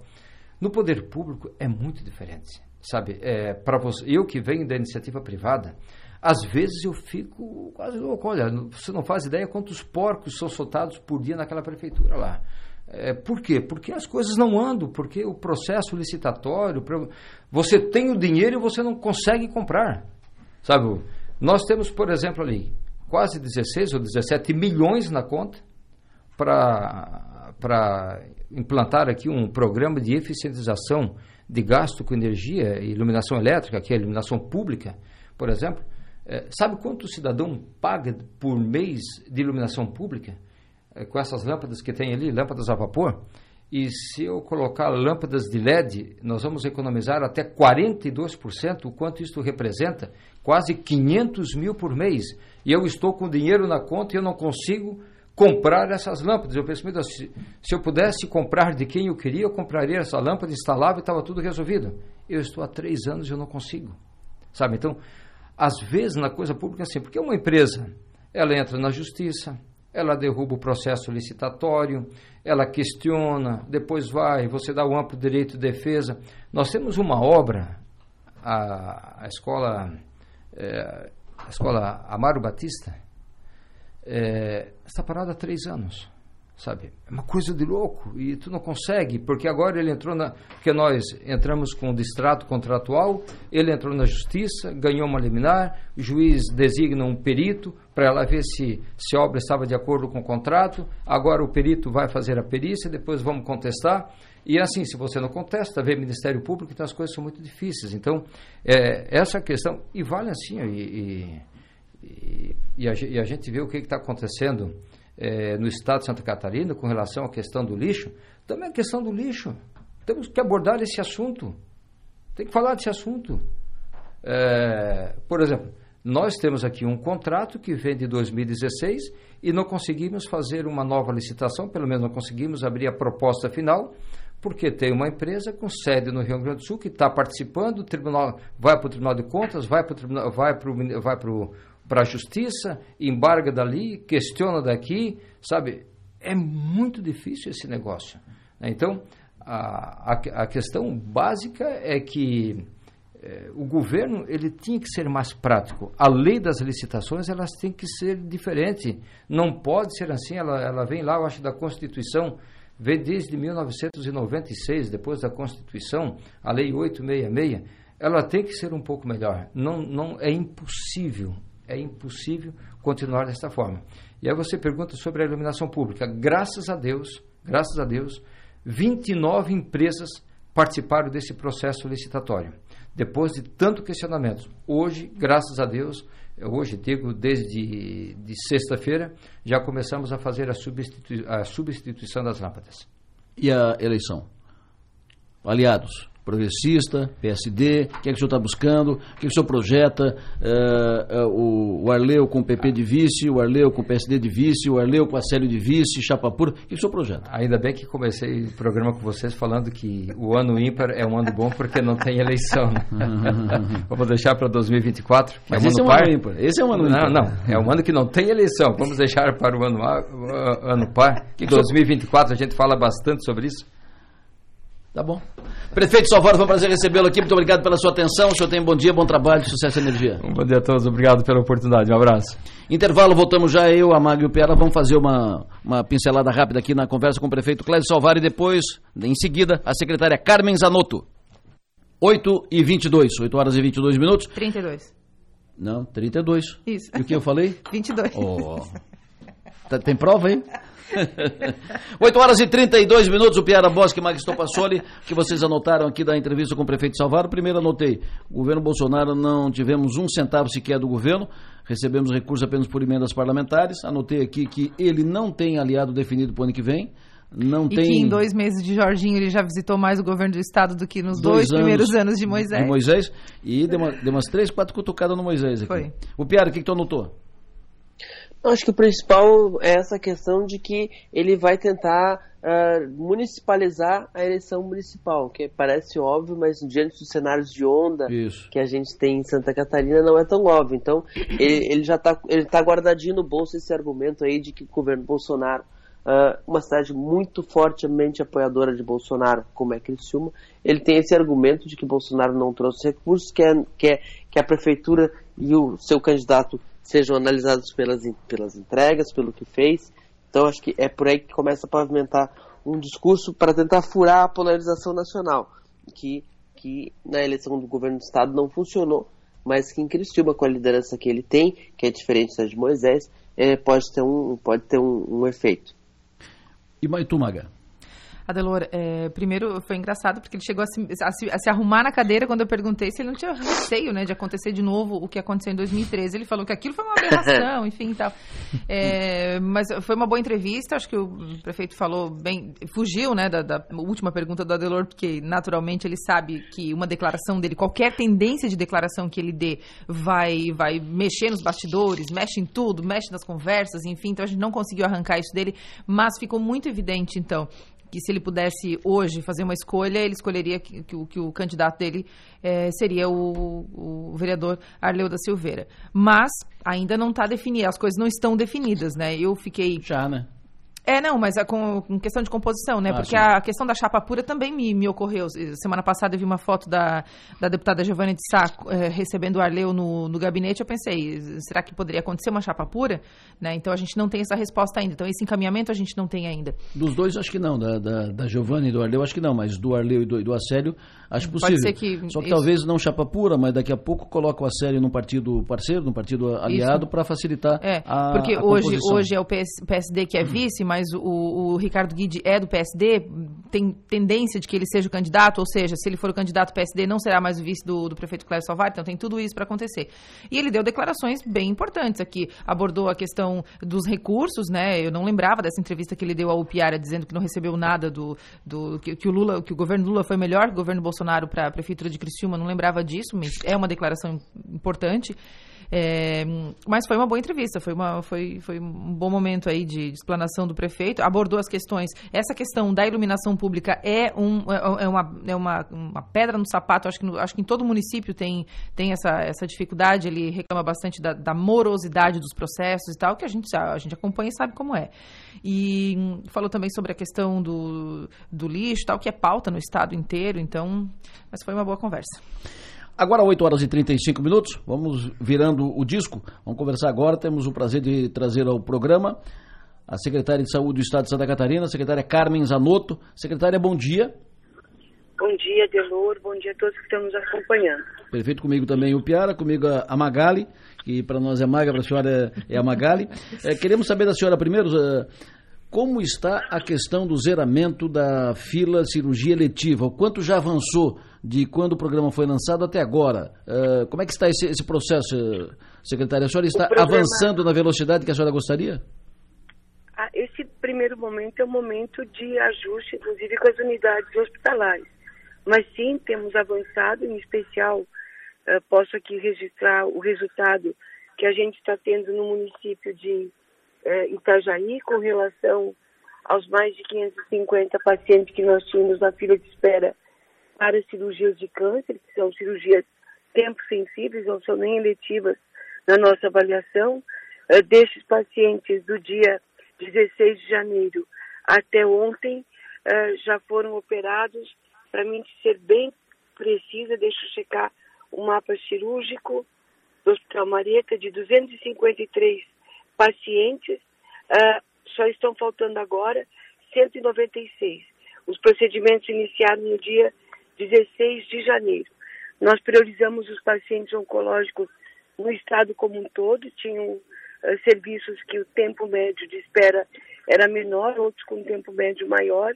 S4: No poder público é muito diferente, sabe? É, para eu que venho da iniciativa privada, às vezes eu fico quase louco. Olha, você não faz ideia quantos porcos são soltados por dia naquela prefeitura lá. É, por quê? Porque as coisas não andam, porque o processo licitatório, você tem o dinheiro e você não consegue comprar. Sabe? Nós temos, por exemplo, ali quase 16 ou 17 milhões na conta para implantar aqui um programa de eficientização de gasto com energia e iluminação elétrica, que é a iluminação pública, por exemplo. É, sabe quanto o cidadão paga por mês de iluminação pública? É, com essas lâmpadas que tem ali, lâmpadas a vapor? E se eu colocar lâmpadas de LED, nós vamos economizar até 42%, o quanto isso representa? Quase 500 mil por mês. E eu estou com dinheiro na conta e eu não consigo comprar essas lâmpadas. Eu penso, se, se eu pudesse comprar de quem eu queria, eu compraria essa lâmpada, instalava e estava tudo resolvido. Eu estou há três anos e eu não consigo. Sabe? Então, às vezes na coisa pública assim, porque uma empresa, ela entra na justiça, ela derruba o processo licitatório, ela questiona, depois vai, você dá o amplo direito de defesa. Nós temos uma obra, a, a escola, é, a escola Amaro Batista, é, está parada há três anos sabe? É uma coisa de louco e tu não consegue, porque agora ele entrou na. Porque nós entramos com o distrato contratual, ele entrou na justiça, ganhou uma liminar, o juiz designa um perito para ela ver se, se a obra estava de acordo com o contrato. Agora o perito vai fazer a perícia, depois vamos contestar. E assim, se você não contesta, vê Ministério Público, então as coisas são muito difíceis. Então, é, essa questão. E vale assim, e, e, e, a, e a gente vê o que está acontecendo é, no estado de Santa Catarina com relação à questão do lixo, também a questão do lixo. Temos que abordar esse assunto. Tem que falar desse assunto. É, por exemplo, nós temos aqui um contrato que vem de 2016 e não conseguimos fazer uma nova licitação, pelo menos não conseguimos abrir a proposta final, porque tem uma empresa com sede no Rio Grande do Sul que está participando, o tribunal vai para o Tribunal de Contas, vai para o tribunal, vai para vai para a justiça, embarga dali, questiona daqui, sabe? É muito difícil esse negócio. Né? Então, a, a, a, questão básica é que é, o governo ele tinha que ser mais prático. A lei das licitações elas tem que ser diferente. Não pode ser assim. Ela, ela vem lá, eu acho, da Constituição, vem desde 1996, depois da Constituição, a Lei 866. Ela tem que ser um pouco melhor. Não, não é impossível é impossível continuar desta forma. E aí você pergunta sobre a iluminação pública. Graças a Deus, graças a Deus, 29 empresas participaram desse processo licitatório. Depois de tanto questionamento. Hoje, graças a Deus, hoje digo desde de sexta-feira, já começamos a fazer a, substitui a substituição das lâmpadas.
S1: E a eleição? Aliados, progressista, PSD, o que é que o senhor está buscando, o que, é que o senhor projeta, uh, uh, o, Arleu com o PP de vice, o Arleu com o PSD de vice, o Arleu com a Célio de vice, chapa pura, o que, é que o senhor projeta?
S4: Ainda bem que comecei o programa com vocês falando que o ano ímpar é um ano bom porque não tem eleição. Né? <laughs> Vamos deixar para 2024,
S1: Mas é um esse ano é um par. ano ímpar. Esse é um ano
S4: não, ímpar. Não, é um ano que não tem eleição. Vamos deixar para o ano, ano par. Em 2024 a gente fala bastante sobre isso.
S1: Tá bom. Prefeito Salvador, foi um prazer recebê-lo aqui. Muito obrigado pela sua atenção. O senhor tem um bom dia, bom trabalho, sucesso e energia.
S4: Um bom dia a todos. Obrigado pela oportunidade. Um abraço.
S1: Intervalo, voltamos já. Eu, a Mag e o Piara vamos fazer uma, uma pincelada rápida aqui na conversa com o prefeito Clédio Salvar e depois, em seguida, a secretária Carmen Zanotto. 8 e 22. 8 horas e 22 minutos.
S2: 32.
S1: Não, 32.
S2: Isso.
S1: E o que eu falei? <laughs>
S2: 22.
S1: Oh. Tem prova aí? <laughs> 8 horas e 32 minutos, o Piara Bosque e Magistro Passoli, que vocês anotaram aqui da entrevista com o prefeito Salvador. Primeiro anotei, o governo Bolsonaro não tivemos um centavo sequer do governo, recebemos recursos apenas por emendas parlamentares. Anotei aqui que ele não tem aliado definido para o ano que vem. Não
S2: e
S1: tem...
S2: que em dois meses de Jorginho ele já visitou mais o governo do estado do que nos dois, dois anos primeiros anos de Moisés.
S1: De Moisés. E deu, uma, deu umas três, quatro cutucadas no Moisés aqui.
S2: Foi.
S1: O Piara, o que, que tu anotou?
S3: Acho que o principal é essa questão de que ele vai tentar uh, municipalizar a eleição municipal, que parece óbvio, mas diante dos cenários de onda
S1: Isso.
S3: que a gente tem em Santa Catarina não é tão óbvio. Então, ele, ele já está tá guardadinho no bolso esse argumento aí de que o governo Bolsonaro uh, uma cidade muito fortemente apoiadora de Bolsonaro, como é Criciúma, ele tem esse argumento de que Bolsonaro não trouxe recursos, que, é, que, é, que a prefeitura e o seu candidato sejam analisados pelas, pelas entregas, pelo que fez. Então acho que é por aí que começa a pavimentar um discurso para tentar furar a polarização nacional, que, que na eleição do governo do estado não funcionou, mas que em Criciúma, com a liderança que ele tem, que é diferente da de Moisés, é, pode ter um, pode ter um, um efeito.
S1: E Maitumaga?
S2: Adelor, é, primeiro foi engraçado porque ele chegou a se, a, se, a se, arrumar na cadeira quando eu perguntei se ele não tinha receio né, de acontecer de novo o que aconteceu em 2013. Ele falou que aquilo foi uma aberração, <laughs> enfim e tal. É, mas foi uma boa entrevista, acho que o prefeito falou bem, fugiu né, da, da última pergunta do Adelor, porque naturalmente ele sabe que uma declaração dele, qualquer tendência de declaração que ele dê, vai, vai mexer nos bastidores, mexe em tudo, mexe nas conversas, enfim, então a gente não conseguiu arrancar isso dele, mas ficou muito evidente, então, que se ele pudesse hoje fazer uma escolha, ele escolheria que, que, que o candidato dele é, seria o, o, vereador Arleu da Silveira. Mas ainda não está definido, as coisas não estão definidas, né? Eu fiquei...
S1: Já, né?
S2: É, não, mas é com, com, questão de composição, né? Ah, Porque sim. a questão da chapa pura também me, me, ocorreu. Semana passada eu vi uma foto da, da deputada Giovanni de Sá é, recebendo o Arleu no, no gabinete. Eu pensei, será que poderia acontecer uma chapa pura? Né? Então a gente não tem essa resposta ainda. Então esse encaminhamento a gente não tem ainda.
S1: Dos dois, acho que não. Da, da, da Giovanni e do Arleu, acho que não. Mas do Arleu e do, do Acélio, acho possível. Pode ser que Só que isso... talvez não chapa pura, mas daqui a pouco coloca o Acélio num partido parceiro, num partido aliado, para facilitar
S2: é,
S1: a
S2: Porque
S1: a
S2: hoje, hoje é o PS, PSD que é <clears throat> vice, mas o, o Ricardo Guide é do PSD, tem tendência de que ele seja o candidato, ou seja, se ele for o candidato PSD, não será mais o vice do, do prefeito Cléber Salvar, então tem tudo isso para acontecer. E ele deu declarações bem importantes aqui, abordou a questão dos recursos, né? Eu não lembrava dessa entrevista que ele deu ao Piara, dizendo que não recebeu nada do, do que, que, o Lula, que o governo Lula foi melhor que o governo Bolsonaro para a prefeitura de Criciúma, não lembrava disso, mas é uma declaração importante. É, mas foi uma boa entrevista, foi, uma, foi, foi um bom momento aí de, de, explanação do prefeito. Abordou as questões. Essa questão da iluminação pública é, um, é, é, uma, é uma, uma pedra no sapato. Acho que, no, acho que em todo município tem, tem essa, essa dificuldade. Ele reclama bastante da, da morosidade dos processos e tal, que a gente, a gente acompanha e sabe como é. E falou também sobre a questão do, do lixo, tal, que é pauta no estado inteiro. Então, mas foi uma boa conversa.
S1: Agora 8 horas e 35 minutos, vamos virando o disco. Vamos conversar agora. Temos o prazer de trazer ao programa a secretária de Saúde do Estado de Santa Catarina, a secretária Carmen Zanotto. Secretária, bom dia.
S5: Bom dia, Delor. Bom dia a todos que estão nos acompanhando.
S1: Perfeito. Comigo também o Piara, comigo a Magali, que para nós é Maga, para a senhora é, a Magali. É, queremos saber da senhora primeiro, uh, como está a questão do zeramento da fila cirurgia letiva? O quanto já avançou de quando o programa foi lançado até agora? Uh, como é que está esse, esse processo, secretária? A senhora está programa... avançando na velocidade que a senhora gostaria?
S5: Ah, esse primeiro momento é um momento de ajuste, inclusive com as unidades hospitalares. Mas sim, temos avançado, em especial, uh, posso aqui registrar o resultado que a gente está tendo no município de é, Itajaí com relação aos mais de 550 pacientes que nós tínhamos na fila de espera para cirurgias de câncer, que são cirurgias tempo sensíveis, não são nem eletivas na nossa avaliação. É, destes pacientes do dia 16 de janeiro até ontem, é, já foram operados, para mim ser bem precisa, deixa eu checar o mapa cirúrgico do Hospital Marieta, de 253 pacientes, uh, só estão faltando agora 196. Os procedimentos iniciaram no dia 16 de janeiro. Nós priorizamos os pacientes oncológicos no estado como um todo, tinham uh, serviços que o tempo médio de espera era menor, outros com tempo médio maior,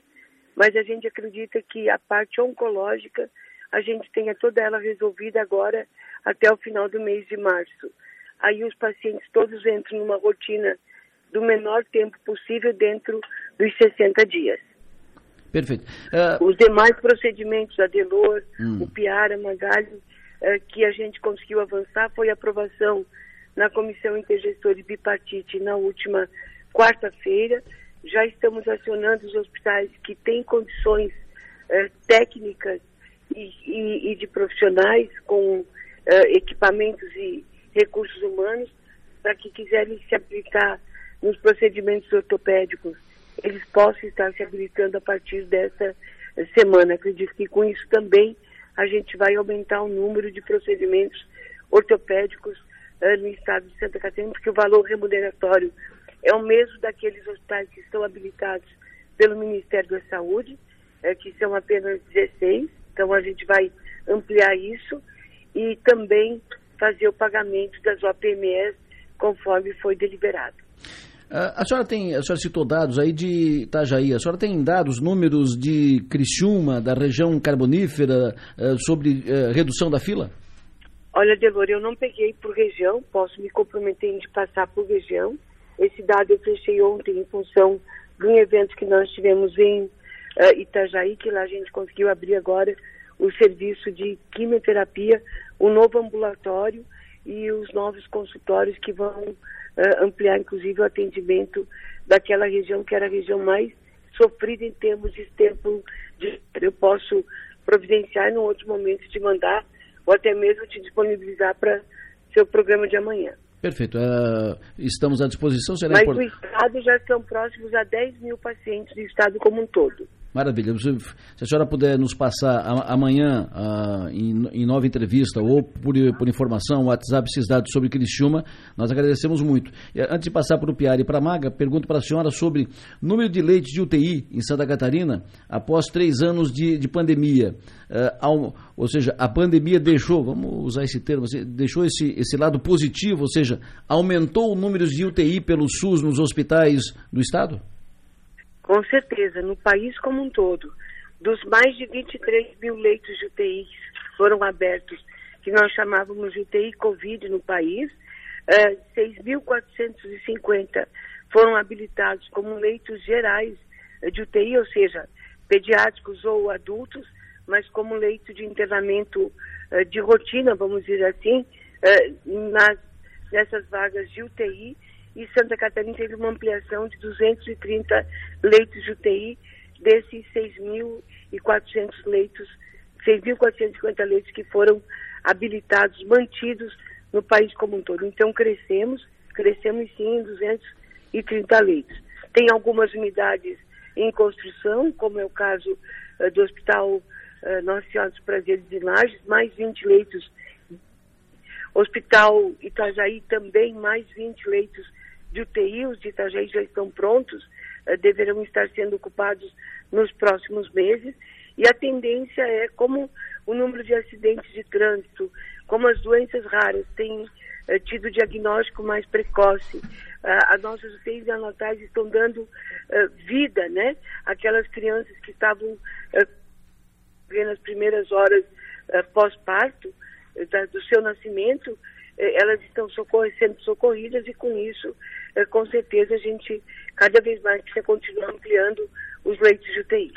S5: mas a gente acredita que a parte oncológica a gente tenha toda ela resolvida agora até o final do mês de março aí os pacientes todos entram numa rotina do menor tempo possível dentro dos 60 dias.
S1: Perfeito.
S5: Uh... Os demais procedimentos, a Delor, hum. o Piara, Magali, uh, que a gente conseguiu avançar foi a aprovação na Comissão Intergestora de Bipartite na última quarta-feira. Já estamos acionando os hospitais que têm condições uh, técnicas e, e, e, de profissionais com equipamentos e recursos humanos para que quiserem se aplicar nos procedimentos ortopédicos eles possam estar se habilitando a partir dessa semana. Acredito que com isso também a gente vai aumentar o número de procedimentos ortopédicos uh, no estado de Santa Catarina, porque o valor remuneratório é o mesmo daqueles hospitais que estão habilitados pelo Ministério da Saúde, uh, que são apenas 16. Então a gente vai ampliar isso e também fazer o pagamento das OPMS conforme foi deliberado.
S1: A senhora tem, a senhora citou dados aí de Itajaí, a senhora tem dados, números de Criciúma, da região carbonífera, eh, sobre eh, redução da fila?
S5: Olha, Delor, eu não peguei por região, posso me comprometer em passar por região. Esse dado eu fechei ontem em função de um evento que nós tivemos em uh, Itajaí, que lá a gente conseguiu abrir agora o serviço de quimioterapia, o novo ambulatório e os novos consultórios que vão uh, ampliar, inclusive, o atendimento daquela região que era a região mais sofrida em termos de tempo de. Eu posso providenciar em um outro momento de mandar ou até mesmo te disponibilizar para seu programa de amanhã.
S1: Perfeito. Uh, estamos à disposição.
S5: Será Mas import... o Estado já são próximos a 10 mil pacientes do Estado como um todo.
S1: Maravilha. Se a senhora puder nos passar amanhã uh, em, em, nova entrevista ou por, por informação, WhatsApp, esses dados sobre Criciúma, nós agradecemos muito. E, antes de passar para o Piara e para a Maga, pergunto para a senhora sobre número de leitos de UTI em Santa Catarina após três anos de, de pandemia. Uh, ao, ou seja, a pandemia deixou, vamos usar esse termo, deixou esse, esse lado positivo, ou seja, aumentou o número de UTI pelo SUS nos hospitais do Estado?
S5: Com certeza, no país como um todo, dos mais de 23 mil leitos de UTI foram abertos, que nós chamávamos de UTI Covid no país, uh, eh, 6.450 foram habilitados como leitos gerais de UTI, ou seja, pediátricos ou adultos, mas como leito de internamento uh, de rotina, vamos dizer assim, uh, nas, nessas vagas de UTI e Santa Catarina teve uma ampliação de 230 leitos de UTI desses 6.400 leitos, 6.450 leitos que foram habilitados, mantidos no país como um todo. Então crescemos, crescemos sim em 230 leitos. Tem algumas unidades em construção, como é o caso uh, do Hospital uh, Nossa Senhora dos Prazeres de Lages, mais 20 leitos. Hospital Itajaí também mais 20 leitos de UTI, os de Itajaí já estão prontos, uh, deverão estar sendo ocupados nos próximos meses. E a tendência é como o número de acidentes de trânsito, como as doenças raras têm uh, tido diagnóstico mais precoce, uh, as nossas UTIs neonatais estão dando vida, né? Aquelas crianças que estavam nas primeiras horas pós-parto, do seu nascimento, elas estão sendo socorridas e com isso com certeza a gente cada vez mais precisa continuar ampliando os leitos de UTI.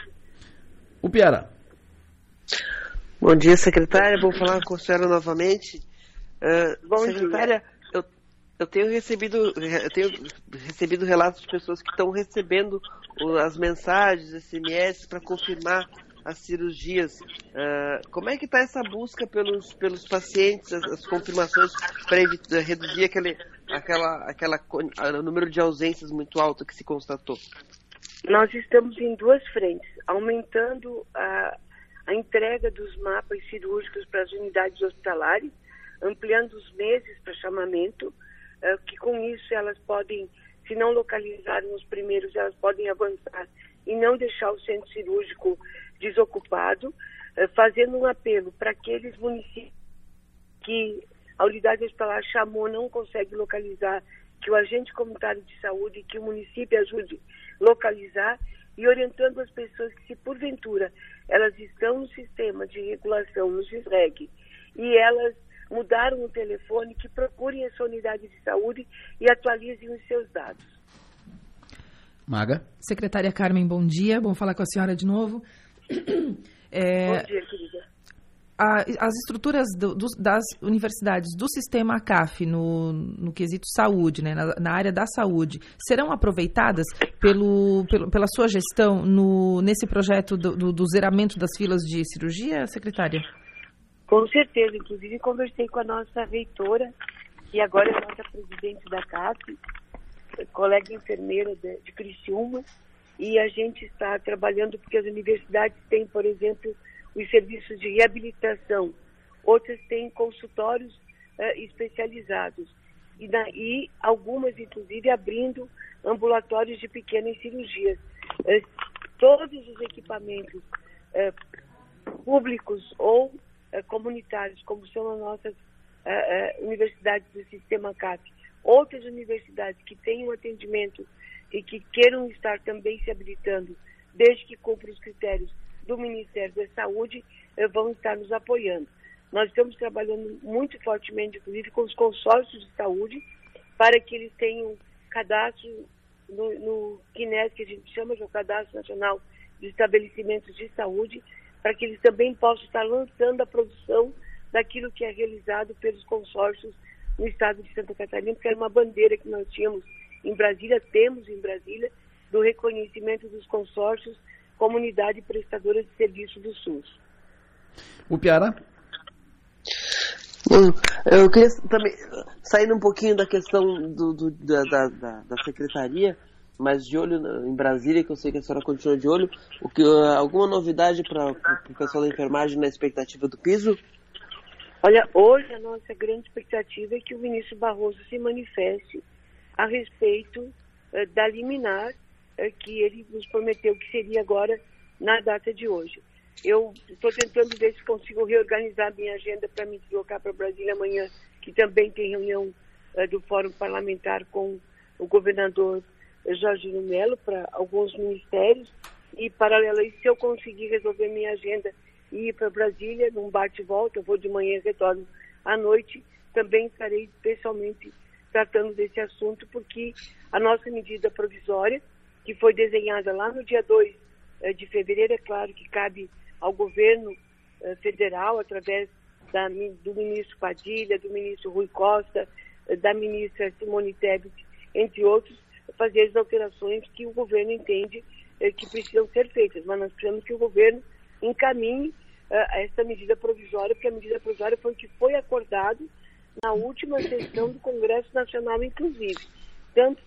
S1: O Piara.
S3: Bom dia, secretária. Vou falar com a senhora novamente. Uh, Bom secretária, dia. Eu, eu tenho recebido eu tenho recebido relatos de pessoas que estão recebendo as mensagens, SMS para confirmar as cirurgias. Uh, como é que está essa busca pelos, pelos pacientes, as, as confirmações para reduzir aquele, aquela, aquela o número de ausências muito alto que se constatou?
S5: Nós estamos em duas frentes, aumentando a, a entrega dos mapas cirúrgicos para as unidades hospitalares, ampliando os meses para chamamento, uh, que com isso elas podem, se não localizarem os primeiros, elas podem avançar e não deixar o centro cirúrgico desocupado, eh, fazendo um apelo para aqueles municípios que a unidade hospitalar chamou, não consegue localizar, que o agente comunitário de saúde, que o município ajude a localizar e orientando as pessoas que se porventura elas estão no sistema de regulação, no SISREG, e elas mudaram o telefone, que procurem a sua unidade de saúde e atualizem os seus dados.
S1: Maga.
S2: Secretária Carmen, bom dia. Bom falar com a senhora de novo. <clears throat>
S5: É, Bom dia, querida.
S2: A, as estruturas do, do, das universidades do sistema CAF no, no quesito saúde, né, na, na, área da saúde, serão aproveitadas pelo, pelo, pela sua gestão no, nesse projeto do, do, zeramento das filas de cirurgia, secretária?
S5: Com certeza. Inclusive, conversei com a nossa reitora, que agora é nossa presidente da CAF, colega enfermeira de, de Criciúma, e a gente está trabalhando porque as universidades têm, por exemplo, os serviços de reabilitação, outras têm consultórios uh, especializados. E, na, e, algumas, inclusive, abrindo ambulatórios de pequenas cirurgias. Uh, todos os equipamentos uh, públicos ou comunitários, como são as nossas universidades do sistema CAP, outras universidades que tenham atendimento e que queiram estar também se habilitando, desde que cumpram os critérios do Ministério da Saúde, eh, vão estar nos apoiando. Nós estamos trabalhando muito fortemente, inclusive, com os consórcios de saúde, para que eles tenham cadastro no, no CNES, que a gente chama de Cadastro Nacional de Estabelecimentos de Saúde, para que eles também possam estar lançando a produção daquilo que é realizado pelos consórcios no estado de Santa Catarina, porque era uma bandeira que nós tínhamos em Brasília, temos em Brasília, do reconhecimento dos consórcios comunidade prestadora de serviço do SUS.
S1: O Piara?
S3: Eu queria também, saindo um pouquinho da questão do, do, da, da, da, secretaria, mas de olho em Brasília, que eu sei que a senhora continua de olho, o que, alguma novidade para o pessoal da enfermagem na expectativa do piso?
S5: Olha, hoje a nossa grande expectativa é que o ministro Barroso se manifeste a respeito uh, da liminar que ele nos prometeu que seria agora na data de hoje. Eu estou tentando ver se consigo reorganizar minha agenda para me deslocar para Brasília amanhã, que também tem reunião uh, do Fórum Parlamentar com o governador Jorginho Melo para alguns ministérios. E, paralelo a isso, se eu conseguir resolver minha agenda e ir para Brasília, num bate-volta, eu vou de manhã e retorno à noite, também estarei pessoalmente tratando desse assunto, porque a nossa medida provisória, que foi desenhada lá no dia 2 eh, de fevereiro, é claro que cabe ao governo eh, federal, através da, do ministro Padilha, do ministro Rui Costa, eh, da ministra Simone Tebet, entre outros, fazer as alterações que o governo entende que precisam ser feitas. Mas nós precisamos que o governo encaminhe essa medida provisória, porque a medida provisória foi o que foi acordado na última sessão do Congresso Nacional, inclusive. Tanto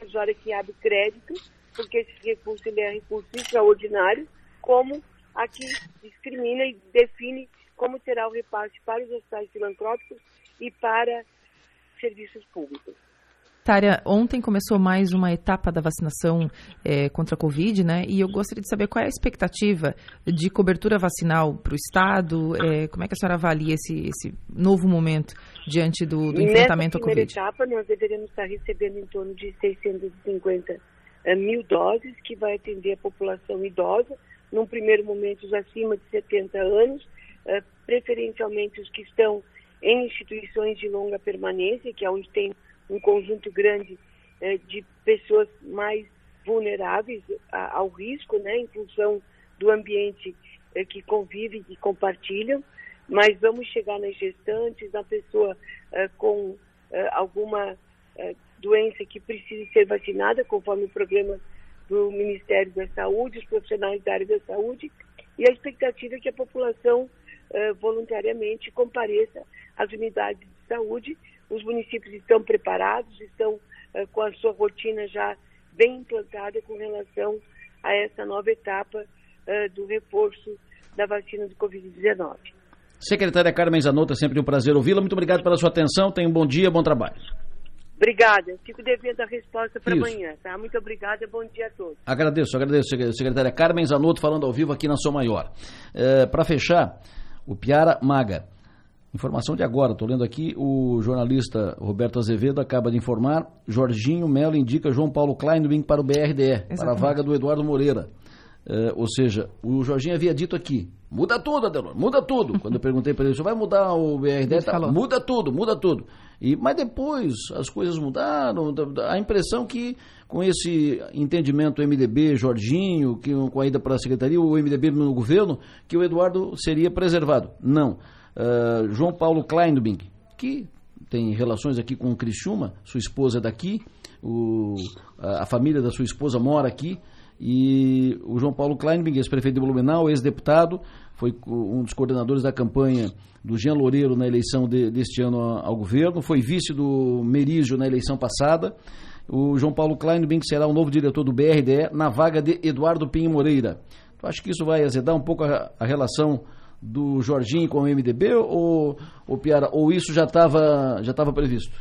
S5: a hora que abre crédito, porque esse recurso ele é recurso extraordinário, como a que discrimina e define como será o repasse para os hospitais filantrópicos e para serviços públicos.
S2: Tária, ontem começou mais uma etapa da vacinação é, contra a Covid, né? E eu gostaria de saber qual é a expectativa de cobertura vacinal para o Estado, é, como é que a senhora avalia esse, esse novo momento diante do, do enfrentamento à Covid?
S5: Nessa primeira etapa, nós deveremos estar recebendo em torno de 650 mil doses, que vai atender a população idosa, num primeiro momento os acima de 70 anos, é, preferencialmente os que estão em instituições de longa permanência, que é onde tem um conjunto grande é, de pessoas mais vulneráveis ao risco, né, em função do ambiente é, que convivem e compartilham, mas vamos chegar nas gestantes, na pessoa com alguma doença que precise ser vacinada, conforme o programa do Ministério da Saúde, os profissionais da área da saúde, e a expectativa é que a população voluntariamente compareça às unidades de saúde os municípios estão preparados, estão uh, com a sua rotina já bem implantada com relação a essa nova etapa uh, do reforço da vacina do Covid-19.
S1: Secretária Carmen Zanotto, é sempre um prazer ouvi-la. Muito obrigado pela sua atenção. Tenha um bom dia, bom trabalho.
S5: Obrigada. Fico devendo a resposta para amanhã, tá? Muito obrigada. Bom dia a todos.
S1: Agradeço, agradeço, secretária Carmen Zanotto, falando ao vivo aqui na Sou Maior. É, para fechar, o Piara Maga. Informação de agora, estou lendo aqui, o jornalista Roberto Azevedo acaba de informar, Jorginho Melo indica João Paulo Kleinwing para o BRDE, Exatamente. para a vaga do Eduardo Moreira. É, ou seja, o Jorginho havia dito aqui, muda tudo, Adelor, muda tudo. Quando eu perguntei para ele, você vai mudar o BRDE? Tá, muda tudo, muda tudo. E, mas depois as coisas mudaram, a impressão que com esse entendimento MDB, Jorginho, que, com a ida para a secretaria, o MDB no governo, que o Eduardo seria preservado. Não. Uh, João Paulo Kleinbing, que tem relações aqui com o Criciúma, sua esposa é daqui, o, a, a, família da sua esposa mora aqui, e o João Paulo Kleinbing, ex-prefeito de Blumenau, ex-deputado, foi um dos coordenadores da campanha do Jean Loureiro na eleição de, deste ano ao governo, foi vice do Merizio na eleição passada, o João Paulo Kleinbing será o novo diretor do BRDE na vaga de Eduardo Pinho Moreira. Tu acha que isso vai azedar um pouco a, a relação do Jorginho com o MDB ou, ou Piara, ou isso já estava já tava previsto?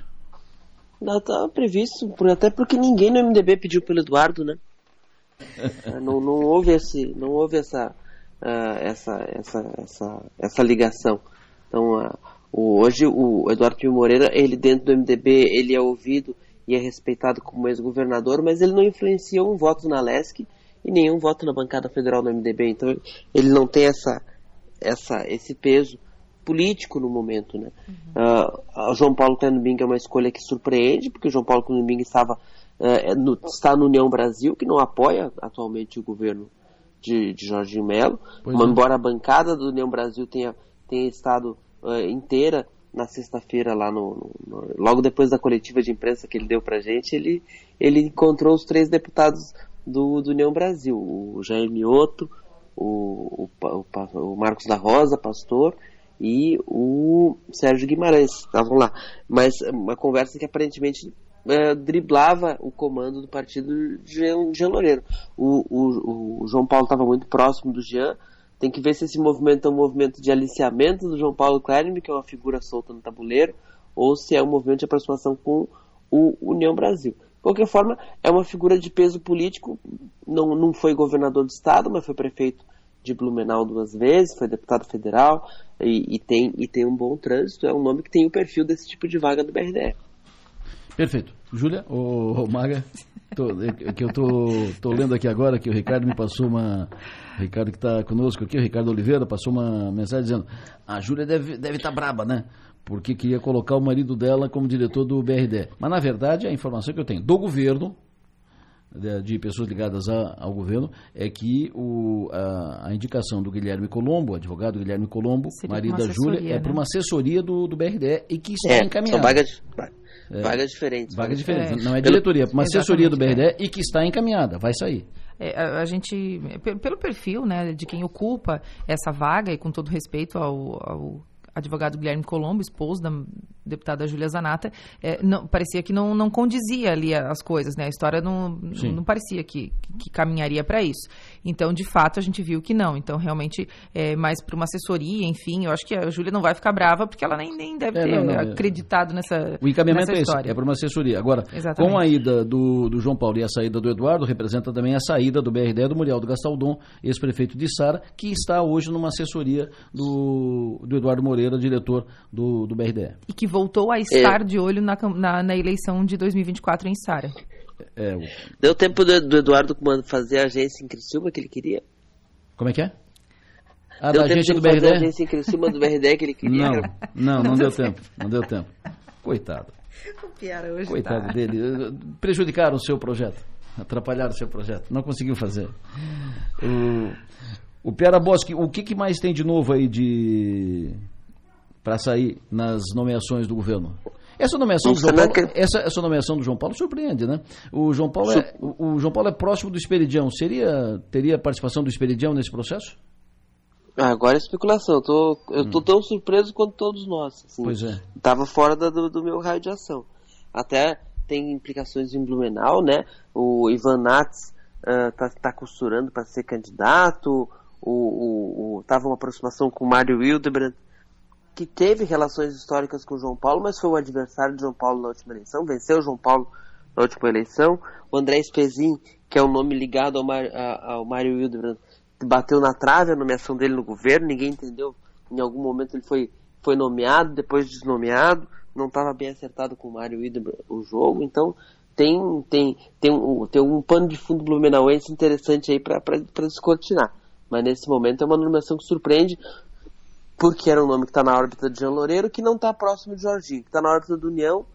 S3: Não, estava previsto, até porque ninguém no MDB pediu pelo Eduardo, né? Não, não houve esse, não houve essa, uh, essa, essa, essa, essa ligação. Então, uh, o, hoje o Eduardo Pinho Moreira, ele dentro do MDB, ele é ouvido e é respeitado como ex-governador, mas ele não influencia um voto na LESC e nenhum voto na bancada federal do MDB. Então, ele não tem essa, essa, esse peso político no momento, né? Uhum. Uh, João Paulo Clenbing é uma escolha que surpreende, porque o João Paulo Clenbing estava uh, no, está no União Brasil, que não apoia atualmente o governo de, de Jorginho Melo, é. embora a bancada do União Brasil tenha, tenha estado uh, inteira na sexta-feira lá no, no, logo depois da coletiva de imprensa que ele deu pra gente, ele, ele encontrou os três deputados do, do União Brasil, o Jair Mioto, o, o, o, Marcos da Rosa, pastor, e o Sérgio Guimarães, estavam lá. Mas uma conversa que aparentemente é, driblava o comando do partido de Jean Loureiro. O, o, o João Paulo estava muito próximo do Jean, tem que ver se esse movimento é um movimento de aliciamento do João Paulo Klein, que é uma figura solta no tabuleiro, ou se é um movimento de aproximação com o União Brasil. De qualquer forma, é uma figura de peso político, não, não foi governador do estado, mas foi prefeito de Blumenau duas vezes, foi deputado federal e, e, tem, e tem um bom trânsito, é um nome que tem o perfil desse tipo de vaga do BRDE.
S1: Perfeito. Júlia, ou Maga, tô, é que eu tô, tô lendo aqui agora que o Ricardo me passou uma. O Ricardo que está conosco aqui, o Ricardo Oliveira, passou uma mensagem dizendo: a Júlia deve estar deve tá braba, né? Porque queria colocar o marido dela como diretor do BRD. Mas, na verdade, a informação que eu tenho do governo, de pessoas ligadas a, ao governo é que o, a, a, indicação do Guilherme Colombo, advogado Guilherme Colombo, Seria marido da Júlia, é né? para uma assessoria do, do BRDE e que está é, encaminhada.
S3: São vagas, é, vagas diferentes.
S1: Vagas diferentes, é. não é diretoria, uma assessoria do BRDE é. e que está encaminhada, vai sair.
S2: É, a, a, gente, pelo perfil né, de quem ocupa essa vaga, e com todo respeito ao, ao advogado Guilherme Colombo, esposo da deputada Júlia Zanata, é, não, parecia que não, não condizia ali as coisas, né? A história não, não parecia que, que caminharia para isso. Então, de fato, a gente viu que não. Então, realmente, é, mais para uma assessoria, enfim, eu acho que a Júlia não vai ficar brava, porque ela nem, nem deve é, ter não, não, é. acreditado nessa
S1: O encaminhamento
S2: é
S1: esse, é para uma assessoria. Agora, Exatamente. com a ida do, do João Paulo e a saída do Eduardo, representa também a saída do BRD do Muriel do Gastaldon, ex-prefeito de Sara, que está hoje numa assessoria do, do Eduardo Moreira, diretor do, do BRDE.
S2: E que voltou a estar é. de olho na, na, na, eleição de 2024 em Sara.
S3: É, o... Deu tempo do, do, Eduardo fazer a agência em Criciúma que ele queria?
S1: Como é que é?
S3: Ah, deu da agência do BRD? Fazer a agência em Criciúma do BRD que ele queria?
S1: Não, não, não deu <laughs> tempo. Não deu tempo. Coitado. Coitado tá. dele. Prejudicaram o seu projeto. Atrapalharam o seu projeto. Não conseguiu fazer. O, o Piara Bosque, o que, que mais tem de novo aí de para sair nas nomeações do governo. Essa nomeação, do João Paulo, essa, essa nomeação do João Paulo surpreende, né? O João Paulo é, o, o João Paulo é próximo do Esperidião. Seria, teria participação do Esperidião nesse processo?
S3: Ah, agora é especulação. Eu tô, eu tô hum. tão surpreso quanto todos nós. Assim.
S1: Pois é.
S3: Tava fora da, do, do, meu raio de ação. Até tem implicações em Blumenau, né? O Ivan Nats uh, tá, tá costurando para ser candidato. O, o, o, tava uma aproximação com o Mário Hildebrand que teve relações históricas com João Paulo, mas foi o adversário de João Paulo na última eleição, venceu João Paulo na última eleição. O André Spezin, que é um nome ligado ao, Mar, ao Mário Hildebrand, bateu na trave a nomeação dele no governo, ninguém entendeu. Em algum momento ele foi, foi nomeado, depois desnomeado, não estava bem acertado com o Mário Hildebrand o jogo, então tem, tem, tem, um, tem um pano de fundo blumenauense interessante aí para descortinar. Mas nesse momento é uma nomeação que surpreende, porque era um nome que está na órbita de Jean Loureiro, que não está próximo de Jorginho, que está na órbita do União,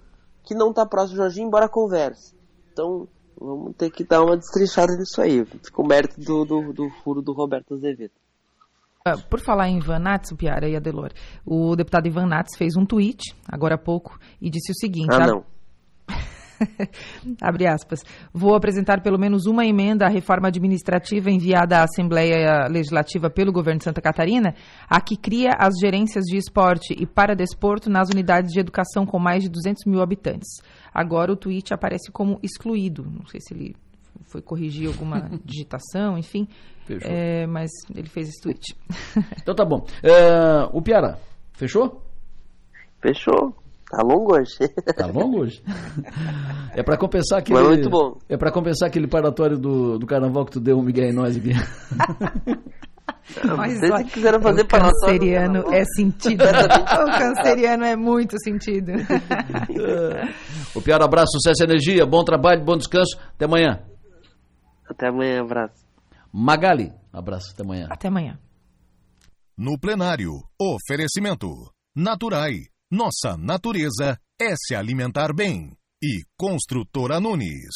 S3: que não está próximo de Jorginho, embora converse. Então, vamos ter que dar uma destrinchada nisso aí. Fica o mérito do, do, do furo do Roberto Azevedo.
S2: Ah, por falar em Ivan Nats, Piara e Adelor, o deputado Ivan Nats fez um tweet, agora há pouco, e disse o seguinte...
S3: Ah, não. <laughs>
S2: Abre aspas. Vou apresentar pelo menos uma emenda à reforma administrativa enviada à Assembleia Legislativa pelo governo de Santa Catarina, a que cria as gerências de esporte e paradesporto nas unidades de educação com mais de 200 mil habitantes. Agora o tweet aparece como excluído. Não sei se ele foi corrigir alguma <laughs> digitação, enfim. É, mas ele fez esse tweet.
S1: Então tá bom. É, o Piara, fechou?
S3: Fechou. Tá longo hoje.
S1: Tá longo hoje. É para compensar aquele.
S3: Mas muito bom.
S1: É para compensar aquele paratório do, do carnaval que tu deu um Miguel em nós aqui. <laughs>
S2: Mas
S3: Vocês que quiseram fazer
S2: o canceriano é sentido. o canceriano é muito sentido. <laughs>
S1: o Piara, abraço, sucesso e energia, bom trabalho, bom descanso. Até amanhã.
S3: Até amanhã, abraço.
S1: Magali, abraço, até amanhã.
S2: Até amanhã.
S6: No plenário, oferecimento. Naturai. Nossa natureza é se alimentar bem. E Construtora Nunes.